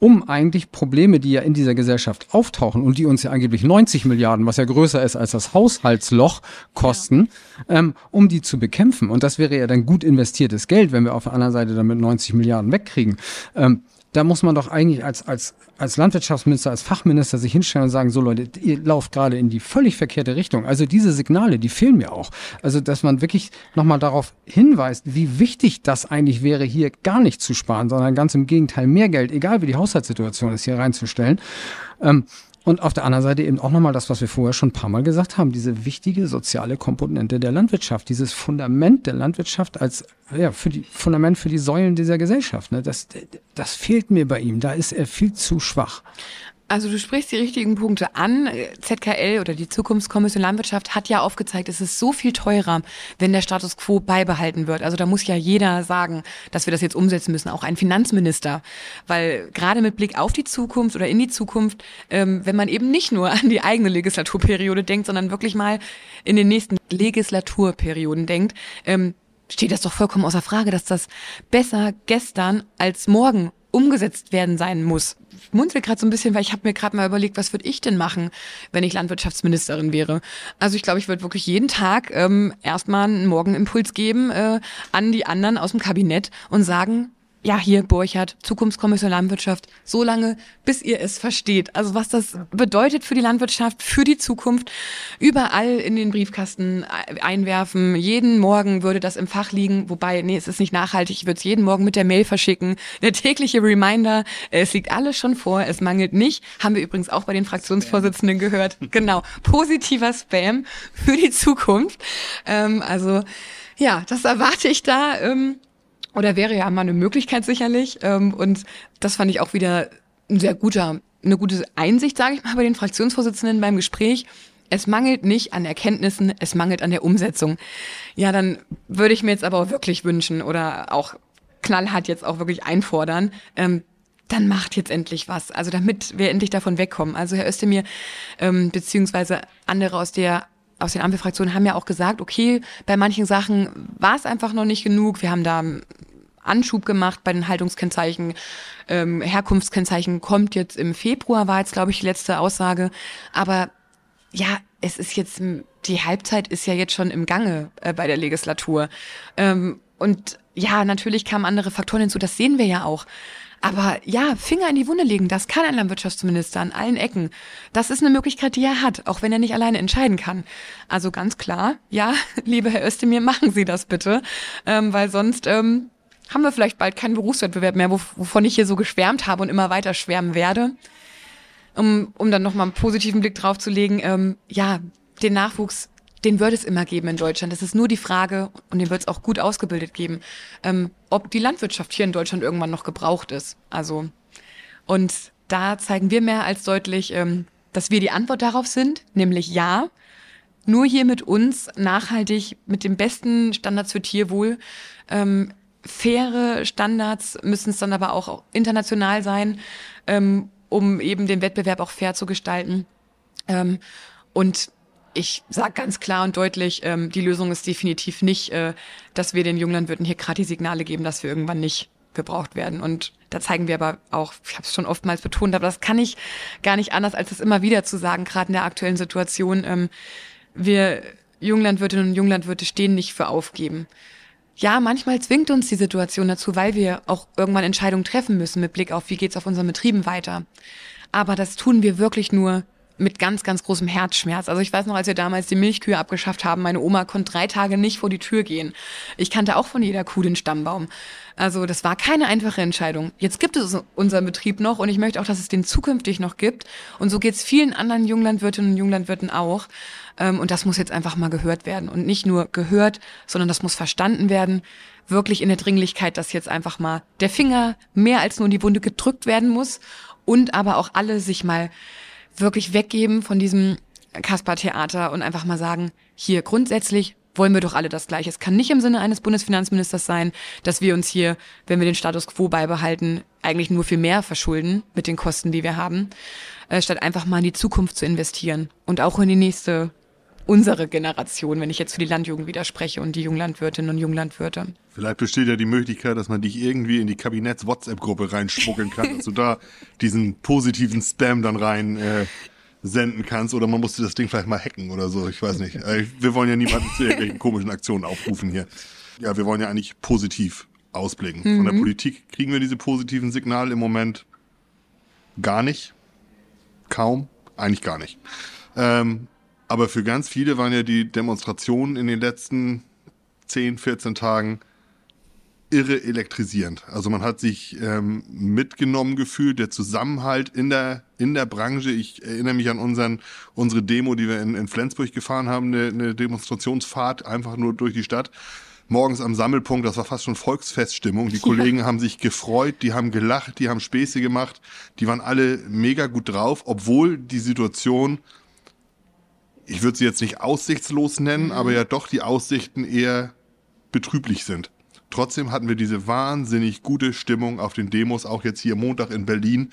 um eigentlich Probleme, die ja in dieser Gesellschaft auftauchen und die uns ja angeblich 90 Milliarden, was ja größer ist als das Haushaltsloch, kosten, ja. ähm, um die zu bekämpfen. Und das wäre ja dann gut investiertes Geld, wenn wir auf der anderen Seite damit 90 Milliarden wegkriegen. Ähm, da muss man doch eigentlich als, als, als Landwirtschaftsminister, als Fachminister sich hinstellen und sagen, so Leute, ihr lauft gerade in die völlig verkehrte Richtung. Also diese Signale, die fehlen mir auch. Also, dass man wirklich nochmal darauf hinweist, wie wichtig das eigentlich wäre, hier gar nicht zu sparen, sondern ganz im Gegenteil mehr Geld, egal wie die Haushaltssituation ist, hier reinzustellen. Ähm, und auf der anderen Seite eben auch nochmal das, was wir vorher schon ein paar Mal gesagt haben, diese wichtige soziale Komponente der Landwirtschaft, dieses Fundament der Landwirtschaft als ja, für die Fundament für die Säulen dieser Gesellschaft. Ne? Das, das fehlt mir bei ihm. Da ist er viel zu schwach. Also du sprichst die richtigen Punkte an. ZKL oder die Zukunftskommission Landwirtschaft hat ja aufgezeigt, es ist so viel teurer, wenn der Status quo beibehalten wird. Also da muss ja jeder sagen, dass wir das jetzt umsetzen müssen, auch ein Finanzminister. Weil gerade mit Blick auf die Zukunft oder in die Zukunft, ähm, wenn man eben nicht nur an die eigene Legislaturperiode denkt, sondern wirklich mal in den nächsten Legislaturperioden denkt, ähm, steht das doch vollkommen außer Frage, dass das besser gestern als morgen umgesetzt werden sein muss. Ich munzel gerade so ein bisschen, weil ich habe mir gerade mal überlegt, was würde ich denn machen, wenn ich Landwirtschaftsministerin wäre. Also ich glaube, ich würde wirklich jeden Tag ähm, erstmal einen Morgenimpuls geben äh, an die anderen aus dem Kabinett und sagen, ja, hier Burchard, Zukunftskommission Landwirtschaft, so lange, bis ihr es versteht. Also was das bedeutet für die Landwirtschaft, für die Zukunft, überall in den Briefkasten einwerfen. Jeden Morgen würde das im Fach liegen, wobei, nee, es ist nicht nachhaltig, ich würde es jeden Morgen mit der Mail verschicken. Der tägliche Reminder, es liegt alles schon vor, es mangelt nicht. Haben wir übrigens auch bei den Fraktionsvorsitzenden gehört. Genau, positiver Spam für die Zukunft. Ähm, also ja, das erwarte ich da. Ähm, oder wäre ja mal eine Möglichkeit sicherlich. Ähm, und das fand ich auch wieder ein sehr guter, eine gute Einsicht, sage ich mal, bei den Fraktionsvorsitzenden beim Gespräch. Es mangelt nicht an Erkenntnissen, es mangelt an der Umsetzung. Ja, dann würde ich mir jetzt aber auch wirklich wünschen oder auch knallhart jetzt auch wirklich einfordern, ähm, dann macht jetzt endlich was. Also damit wir endlich davon wegkommen. Also Herr Özdemir, ähm, beziehungsweise andere aus der aus den Ampelfraktionen haben ja auch gesagt, okay, bei manchen Sachen war es einfach noch nicht genug. Wir haben da Anschub gemacht bei den Haltungskennzeichen. Ähm, Herkunftskennzeichen kommt jetzt im Februar, war jetzt, glaube ich, die letzte Aussage. Aber ja, es ist jetzt, die Halbzeit ist ja jetzt schon im Gange äh, bei der Legislatur. Ähm, und ja, natürlich kamen andere Faktoren hinzu, das sehen wir ja auch. Aber ja, Finger in die Wunde legen, das kann ein Landwirtschaftsminister an allen Ecken. Das ist eine Möglichkeit, die er hat, auch wenn er nicht alleine entscheiden kann. Also ganz klar, ja, liebe Herr Özdemir, machen Sie das bitte, ähm, weil sonst ähm, haben wir vielleicht bald keinen Berufswettbewerb mehr, wovon ich hier so geschwärmt habe und immer weiter schwärmen werde. Um, um dann nochmal einen positiven Blick drauf zu legen, ähm, ja, den Nachwuchs den wird es immer geben in Deutschland. Das ist nur die Frage, und den wird es auch gut ausgebildet geben, ähm, ob die Landwirtschaft hier in Deutschland irgendwann noch gebraucht ist. Also, und da zeigen wir mehr als deutlich, ähm, dass wir die Antwort darauf sind, nämlich ja. Nur hier mit uns nachhaltig mit den besten Standards für Tierwohl. Ähm, faire Standards müssen es dann aber auch international sein, ähm, um eben den Wettbewerb auch fair zu gestalten. Ähm, und ich sage ganz klar und deutlich, ähm, die Lösung ist definitiv nicht, äh, dass wir den Junglandwirten hier gerade die Signale geben, dass wir irgendwann nicht gebraucht werden. Und da zeigen wir aber auch, ich habe es schon oftmals betont, aber das kann ich gar nicht anders, als es immer wieder zu sagen, gerade in der aktuellen Situation. Ähm, wir Junglandwirtinnen und Junglandwirte stehen nicht für Aufgeben. Ja, manchmal zwingt uns die Situation dazu, weil wir auch irgendwann Entscheidungen treffen müssen mit Blick auf, wie geht's auf unseren Betrieben weiter. Aber das tun wir wirklich nur mit ganz, ganz großem Herzschmerz. Also ich weiß noch, als wir damals die Milchkühe abgeschafft haben, meine Oma konnte drei Tage nicht vor die Tür gehen. Ich kannte auch von jeder Kuh den Stammbaum. Also das war keine einfache Entscheidung. Jetzt gibt es unseren Betrieb noch und ich möchte auch, dass es den zukünftig noch gibt. Und so geht es vielen anderen Junglandwirtinnen und Junglandwirten auch. Ähm, und das muss jetzt einfach mal gehört werden. Und nicht nur gehört, sondern das muss verstanden werden. Wirklich in der Dringlichkeit, dass jetzt einfach mal der Finger mehr als nur in die Wunde gedrückt werden muss und aber auch alle sich mal wirklich weggeben von diesem Kasper-Theater und einfach mal sagen, hier grundsätzlich wollen wir doch alle das Gleiche. Es kann nicht im Sinne eines Bundesfinanzministers sein, dass wir uns hier, wenn wir den Status quo beibehalten, eigentlich nur viel mehr verschulden mit den Kosten, die wir haben, äh, statt einfach mal in die Zukunft zu investieren und auch in die nächste unsere Generation, wenn ich jetzt für die Landjugend widerspreche und die Junglandwirtinnen und Junglandwirte. Vielleicht besteht ja die Möglichkeit, dass man dich irgendwie in die Kabinetts-WhatsApp-Gruppe reinschmuggeln kann, dass du da diesen positiven Spam dann rein äh, senden kannst oder man musste das Ding vielleicht mal hacken oder so, ich weiß nicht. Äh, wir wollen ja niemanden zu irgendwelchen komischen Aktionen aufrufen hier. Ja, wir wollen ja eigentlich positiv ausblicken. Mhm. Von der mhm. Politik kriegen wir diese positiven Signale im Moment gar nicht. Kaum. Eigentlich gar nicht. Ähm, aber für ganz viele waren ja die Demonstrationen in den letzten 10, 14 Tagen irre elektrisierend. Also man hat sich ähm, mitgenommen gefühlt, der Zusammenhalt in der, in der Branche. Ich erinnere mich an unseren, unsere Demo, die wir in, in Flensburg gefahren haben, eine, eine Demonstrationsfahrt einfach nur durch die Stadt morgens am Sammelpunkt, das war fast schon Volksfeststimmung. Die Kollegen ja. haben sich gefreut, die haben gelacht, die haben Späße gemacht, die waren alle mega gut drauf, obwohl die Situation, ich würde sie jetzt nicht aussichtslos nennen, mhm. aber ja doch die Aussichten eher betrüblich sind. Trotzdem hatten wir diese wahnsinnig gute Stimmung auf den Demos, auch jetzt hier Montag in Berlin.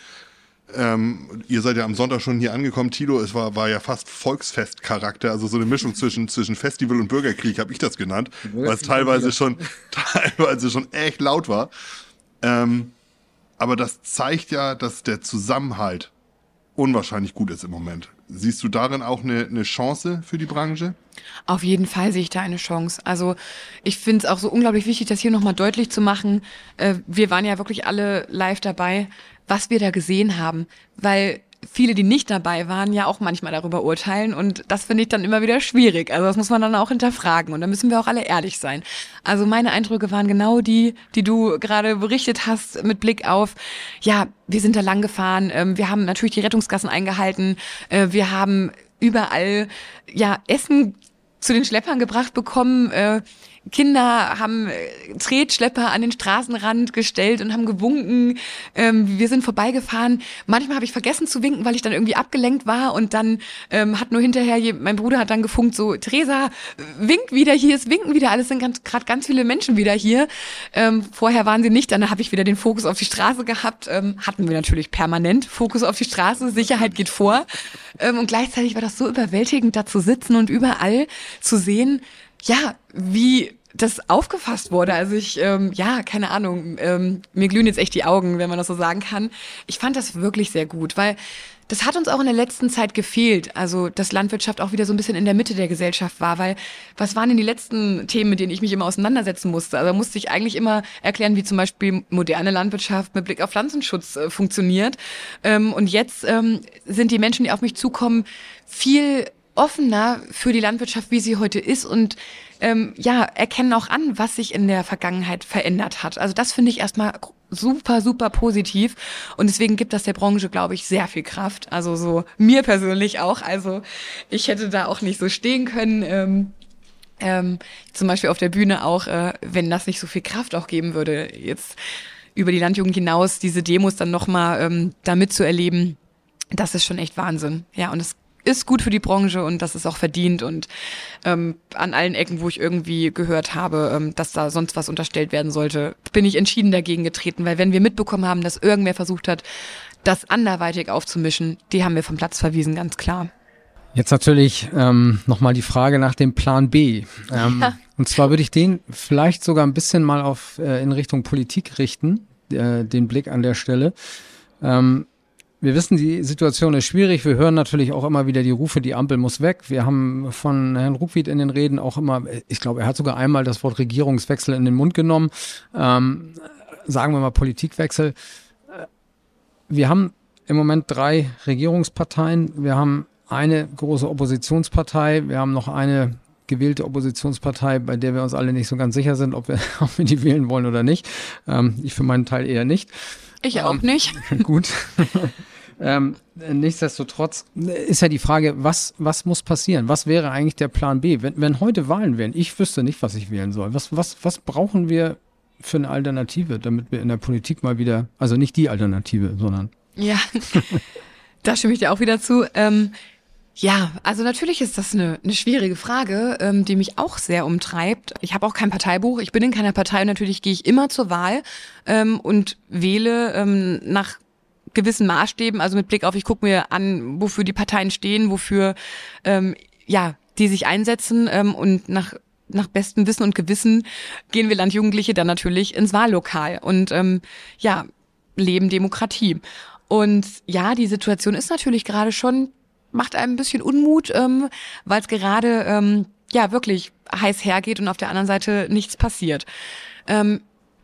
Ähm, ihr seid ja am Sonntag schon hier angekommen, Tilo. Es war, war ja fast Volksfestcharakter, also so eine Mischung zwischen, zwischen Festival und Bürgerkrieg, habe ich das genannt, weil es teilweise schon, teilweise schon echt laut war. Ähm, aber das zeigt ja, dass der Zusammenhalt unwahrscheinlich gut ist im Moment. Siehst du darin auch eine, eine Chance für die Branche? Auf jeden Fall sehe ich da eine Chance. Also ich finde es auch so unglaublich wichtig, das hier nochmal deutlich zu machen. Äh, wir waren ja wirklich alle live dabei was wir da gesehen haben, weil viele, die nicht dabei waren, ja auch manchmal darüber urteilen und das finde ich dann immer wieder schwierig. Also das muss man dann auch hinterfragen und da müssen wir auch alle ehrlich sein. Also meine Eindrücke waren genau die, die du gerade berichtet hast mit Blick auf, ja, wir sind da lang gefahren, ähm, wir haben natürlich die Rettungsgassen eingehalten, äh, wir haben überall ja Essen zu den Schleppern gebracht bekommen. Äh, Kinder haben äh, Tretschlepper an den Straßenrand gestellt und haben gewunken. Ähm, wir sind vorbeigefahren. Manchmal habe ich vergessen zu winken, weil ich dann irgendwie abgelenkt war und dann ähm, hat nur hinterher, mein Bruder hat dann gefunkt, so, Theresa, winkt wieder hier, es winken wieder, alles sind gerade ganz viele Menschen wieder hier. Ähm, vorher waren sie nicht, dann habe ich wieder den Fokus auf die Straße gehabt. Ähm, hatten wir natürlich permanent Fokus auf die Straße, Sicherheit geht vor. Ähm, und gleichzeitig war das so überwältigend, da zu sitzen und überall zu sehen, ja, wie das aufgefasst wurde. Also ich, ähm, ja, keine Ahnung, ähm, mir glühen jetzt echt die Augen, wenn man das so sagen kann. Ich fand das wirklich sehr gut, weil das hat uns auch in der letzten Zeit gefehlt. Also, dass Landwirtschaft auch wieder so ein bisschen in der Mitte der Gesellschaft war, weil was waren denn die letzten Themen, mit denen ich mich immer auseinandersetzen musste? Also, musste ich eigentlich immer erklären, wie zum Beispiel moderne Landwirtschaft mit Blick auf Pflanzenschutz äh, funktioniert. Ähm, und jetzt ähm, sind die Menschen, die auf mich zukommen, viel offener für die Landwirtschaft, wie sie heute ist und ähm, ja, erkennen auch an, was sich in der Vergangenheit verändert hat. Also das finde ich erstmal super, super positiv. Und deswegen gibt das der Branche, glaube ich, sehr viel Kraft. Also so mir persönlich auch. Also ich hätte da auch nicht so stehen können. Ähm, ähm, zum Beispiel auf der Bühne auch, äh, wenn das nicht so viel Kraft auch geben würde, jetzt über die Landjugend hinaus diese Demos dann nochmal ähm, da mitzuerleben, das ist schon echt Wahnsinn. Ja, und es ist gut für die Branche und das ist auch verdient und ähm, an allen Ecken, wo ich irgendwie gehört habe, ähm, dass da sonst was unterstellt werden sollte, bin ich entschieden dagegen getreten, weil wenn wir mitbekommen haben, dass irgendwer versucht hat, das anderweitig aufzumischen, die haben wir vom Platz verwiesen, ganz klar. Jetzt natürlich ähm, nochmal die Frage nach dem Plan B. Ähm, ja. Und zwar würde ich den vielleicht sogar ein bisschen mal auf äh, in Richtung Politik richten, äh, den Blick an der Stelle. Ähm, wir wissen, die Situation ist schwierig. Wir hören natürlich auch immer wieder die Rufe, die Ampel muss weg. Wir haben von Herrn Ruckwied in den Reden auch immer, ich glaube, er hat sogar einmal das Wort Regierungswechsel in den Mund genommen. Ähm, sagen wir mal Politikwechsel. Wir haben im Moment drei Regierungsparteien. Wir haben eine große Oppositionspartei. Wir haben noch eine gewählte Oppositionspartei, bei der wir uns alle nicht so ganz sicher sind, ob wir, ob wir die wählen wollen oder nicht. Ähm, ich für meinen Teil eher nicht. Ich auch ähm, nicht. Gut. ähm, nichtsdestotrotz ist ja die Frage, was, was muss passieren? Was wäre eigentlich der Plan B? Wenn, wenn heute Wahlen wären, ich wüsste nicht, was ich wählen soll. Was, was, was brauchen wir für eine Alternative, damit wir in der Politik mal wieder, also nicht die Alternative, sondern. Ja, da stimme ich dir auch wieder zu. Ähm, ja, also natürlich ist das eine, eine schwierige Frage, ähm, die mich auch sehr umtreibt. Ich habe auch kein Parteibuch, ich bin in keiner Partei und natürlich gehe ich immer zur Wahl ähm, und wähle ähm, nach gewissen Maßstäben, also mit Blick auf, ich gucke mir an, wofür die Parteien stehen, wofür ähm, ja die sich einsetzen ähm, und nach nach bestem Wissen und Gewissen gehen wir Landjugendliche dann natürlich ins Wahllokal und ähm, ja leben Demokratie. Und ja, die Situation ist natürlich gerade schon macht einem ein bisschen Unmut, ähm, weil es gerade ähm, ja wirklich heiß hergeht und auf der anderen Seite nichts passiert. Ähm,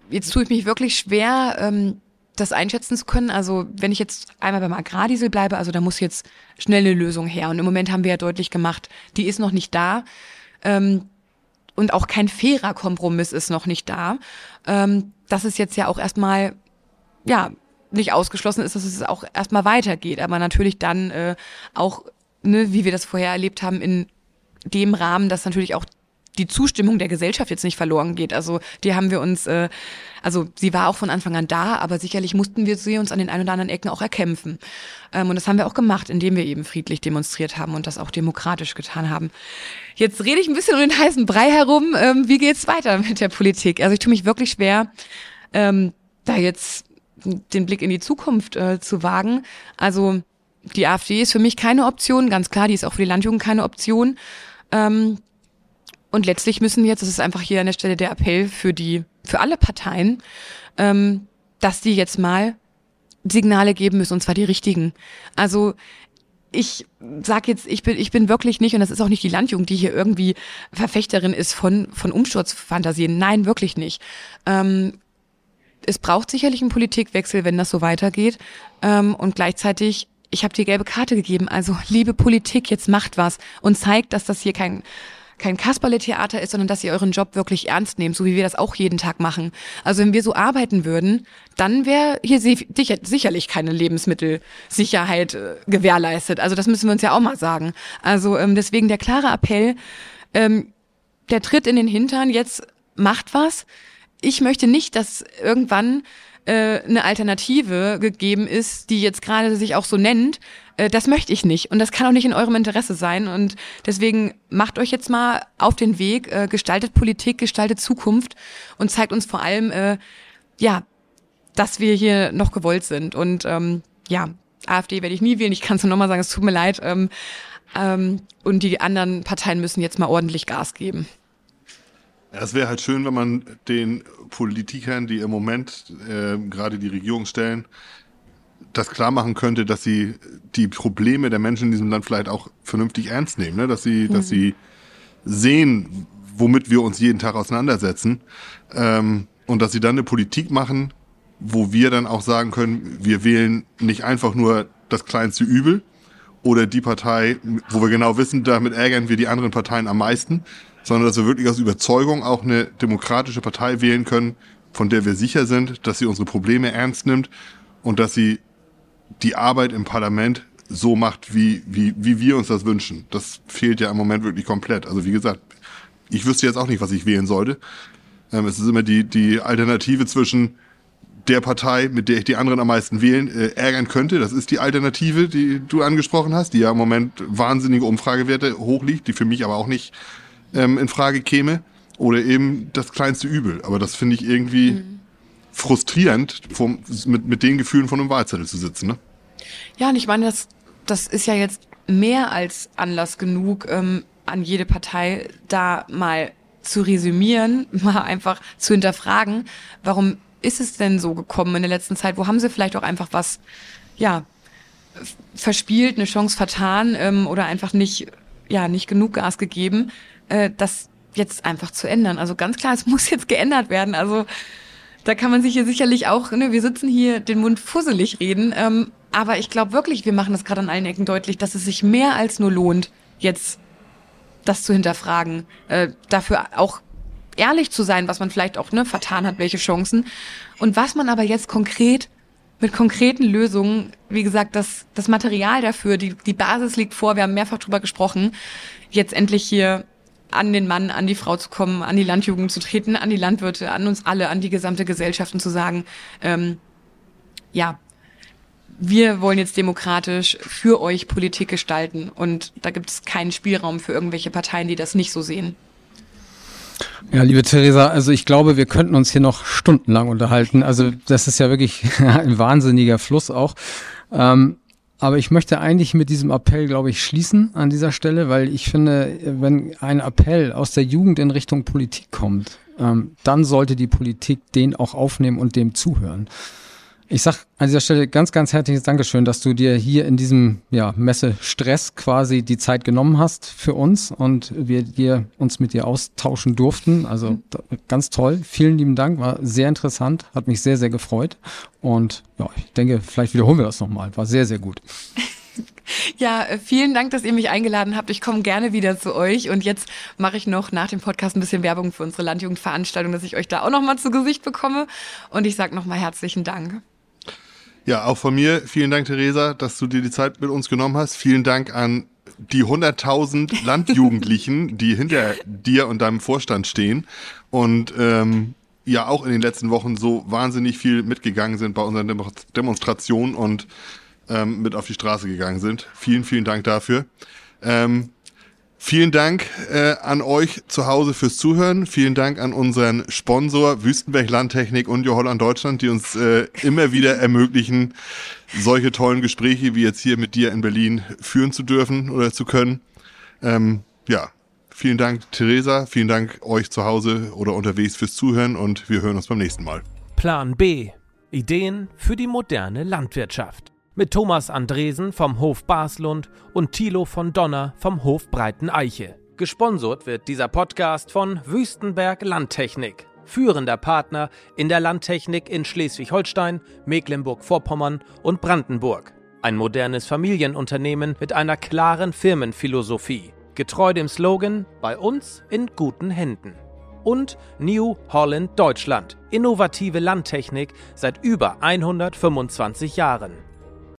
jetzt tue ich mich wirklich schwer, ähm, das einschätzen zu können. Also wenn ich jetzt einmal beim Agrardiesel bleibe, also da muss jetzt schnell eine Lösung her. Und im Moment haben wir ja deutlich gemacht, die ist noch nicht da. Ähm, und auch kein fairer Kompromiss ist noch nicht da. Ähm, das ist jetzt ja auch erstmal, ja, nicht ausgeschlossen ist, dass es auch erstmal weitergeht, aber natürlich dann äh, auch, ne, wie wir das vorher erlebt haben, in dem Rahmen, dass natürlich auch die Zustimmung der Gesellschaft jetzt nicht verloren geht. Also die haben wir uns, äh, also sie war auch von Anfang an da, aber sicherlich mussten wir sie uns an den ein oder anderen Ecken auch erkämpfen. Ähm, und das haben wir auch gemacht, indem wir eben friedlich demonstriert haben und das auch demokratisch getan haben. Jetzt rede ich ein bisschen um den heißen Brei herum. Ähm, wie geht's weiter mit der Politik? Also ich tue mich wirklich schwer, ähm, da jetzt den Blick in die Zukunft äh, zu wagen. Also die AfD ist für mich keine Option, ganz klar, die ist auch für die Landjugend keine Option. Ähm, und letztlich müssen jetzt, das ist einfach hier an der Stelle der Appell für die, für alle Parteien, ähm, dass die jetzt mal Signale geben müssen, und zwar die richtigen. Also ich sag jetzt, ich bin, ich bin wirklich nicht, und das ist auch nicht die Landjugend, die hier irgendwie Verfechterin ist von, von Umsturzfantasien. Nein, wirklich nicht. Ähm, es braucht sicherlich einen Politikwechsel, wenn das so weitergeht. Ähm, und gleichzeitig, ich habe die gelbe Karte gegeben. Also, liebe Politik, jetzt macht was und zeigt, dass das hier kein kein Kasperle-Theater ist, sondern dass ihr euren Job wirklich ernst nehmt, so wie wir das auch jeden Tag machen. Also wenn wir so arbeiten würden, dann wäre hier sicherlich keine Lebensmittelsicherheit äh, gewährleistet. Also das müssen wir uns ja auch mal sagen. Also ähm, deswegen der klare Appell, ähm, der Tritt in den Hintern, jetzt macht was. Ich möchte nicht, dass irgendwann äh, eine Alternative gegeben ist, die jetzt gerade sich auch so nennt, äh, das möchte ich nicht. Und das kann auch nicht in eurem Interesse sein. Und deswegen macht euch jetzt mal auf den Weg, äh, gestaltet Politik, gestaltet Zukunft und zeigt uns vor allem, äh, ja, dass wir hier noch gewollt sind. Und ähm, ja, AfD werde ich nie wählen. Ich kann es nur nochmal sagen, es tut mir leid. Ähm, ähm, und die anderen Parteien müssen jetzt mal ordentlich Gas geben. Es wäre halt schön, wenn man den Politikern, die im Moment äh, gerade die Regierung stellen, das klar machen könnte, dass sie die Probleme der Menschen in diesem Land vielleicht auch vernünftig ernst nehmen, ne? dass sie, mhm. dass sie sehen, womit wir uns jeden Tag auseinandersetzen ähm, und dass sie dann eine Politik machen, wo wir dann auch sagen können, wir wählen nicht einfach nur das kleinste Übel oder die Partei, wo wir genau wissen, damit ärgern wir die anderen Parteien am meisten, sondern dass wir wirklich aus Überzeugung auch eine demokratische Partei wählen können, von der wir sicher sind, dass sie unsere Probleme ernst nimmt und dass sie die Arbeit im Parlament so macht, wie, wie, wie wir uns das wünschen. Das fehlt ja im Moment wirklich komplett. Also wie gesagt, ich wüsste jetzt auch nicht, was ich wählen sollte. Ähm, es ist immer die, die Alternative zwischen der Partei, mit der ich die anderen am meisten wählen, äh, ärgern könnte. Das ist die Alternative, die du angesprochen hast, die ja im Moment wahnsinnige Umfragewerte hochliegt, die für mich aber auch nicht ähm, in Frage käme. Oder eben das kleinste Übel. Aber das finde ich irgendwie mhm. frustrierend, vom, mit, mit den Gefühlen von einem Wahlzettel zu sitzen. Ne? Ja, und ich meine, das, das ist ja jetzt mehr als Anlass genug, ähm, an jede Partei da mal zu resümieren, mal einfach zu hinterfragen, warum ist es denn so gekommen in der letzten Zeit? Wo haben sie vielleicht auch einfach was, ja, verspielt, eine Chance vertan ähm, oder einfach nicht, ja, nicht genug Gas gegeben, äh, das jetzt einfach zu ändern. Also ganz klar, es muss jetzt geändert werden. Also da kann man sich hier sicherlich auch, ne, wir sitzen hier den Mund fusselig reden, ähm, aber ich glaube wirklich, wir machen das gerade an allen Ecken deutlich, dass es sich mehr als nur lohnt, jetzt das zu hinterfragen, äh, dafür auch ehrlich zu sein, was man vielleicht auch ne, vertan hat, welche Chancen. Und was man aber jetzt konkret mit konkreten Lösungen, wie gesagt, das, das Material dafür, die, die Basis liegt vor, wir haben mehrfach drüber gesprochen, jetzt endlich hier an den Mann, an die Frau zu kommen, an die Landjugend zu treten, an die Landwirte, an uns alle, an die gesamte Gesellschaft und zu sagen, ähm, ja, wir wollen jetzt demokratisch für euch Politik gestalten und da gibt es keinen Spielraum für irgendwelche Parteien, die das nicht so sehen. Ja, liebe Theresa, also ich glaube, wir könnten uns hier noch stundenlang unterhalten. Also das ist ja wirklich ein wahnsinniger Fluss auch. Ähm, aber ich möchte eigentlich mit diesem Appell, glaube ich, schließen an dieser Stelle, weil ich finde, wenn ein Appell aus der Jugend in Richtung Politik kommt, ähm, dann sollte die Politik den auch aufnehmen und dem zuhören. Ich sag an dieser Stelle ganz, ganz herzliches Dankeschön, dass du dir hier in diesem ja, Messe-Stress quasi die Zeit genommen hast für uns und wir dir, uns mit dir austauschen durften. Also mhm. ganz toll. Vielen lieben Dank. War sehr interessant. Hat mich sehr, sehr gefreut. Und ja, ich denke, vielleicht wiederholen wir das nochmal. War sehr, sehr gut. Ja, äh, vielen Dank, dass ihr mich eingeladen habt. Ich komme gerne wieder zu euch. Und jetzt mache ich noch nach dem Podcast ein bisschen Werbung für unsere Landjugendveranstaltung, dass ich euch da auch nochmal zu Gesicht bekomme. Und ich sage nochmal herzlichen Dank. Ja, auch von mir vielen Dank, Theresa, dass du dir die Zeit mit uns genommen hast. Vielen Dank an die 100.000 Landjugendlichen, die hinter dir und deinem Vorstand stehen und ähm, ja auch in den letzten Wochen so wahnsinnig viel mitgegangen sind bei unseren Demonstrationen und ähm, mit auf die Straße gegangen sind. Vielen, vielen Dank dafür. Ähm, Vielen Dank äh, an euch zu Hause fürs Zuhören. Vielen Dank an unseren Sponsor Wüstenberg Landtechnik und Jo Holland Deutschland, die uns äh, immer wieder ermöglichen, solche tollen Gespräche wie jetzt hier mit dir in Berlin führen zu dürfen oder zu können. Ähm, ja, vielen Dank, Theresa. Vielen Dank euch zu Hause oder unterwegs fürs Zuhören und wir hören uns beim nächsten Mal. Plan B. Ideen für die moderne Landwirtschaft mit Thomas Andresen vom Hof Baslund und Thilo von Donner vom Hof Breiten Eiche. Gesponsert wird dieser Podcast von Wüstenberg Landtechnik, führender Partner in der Landtechnik in Schleswig-Holstein, Mecklenburg-Vorpommern und Brandenburg. Ein modernes Familienunternehmen mit einer klaren Firmenphilosophie, getreu dem Slogan Bei uns in guten Händen. Und New Holland Deutschland, innovative Landtechnik seit über 125 Jahren.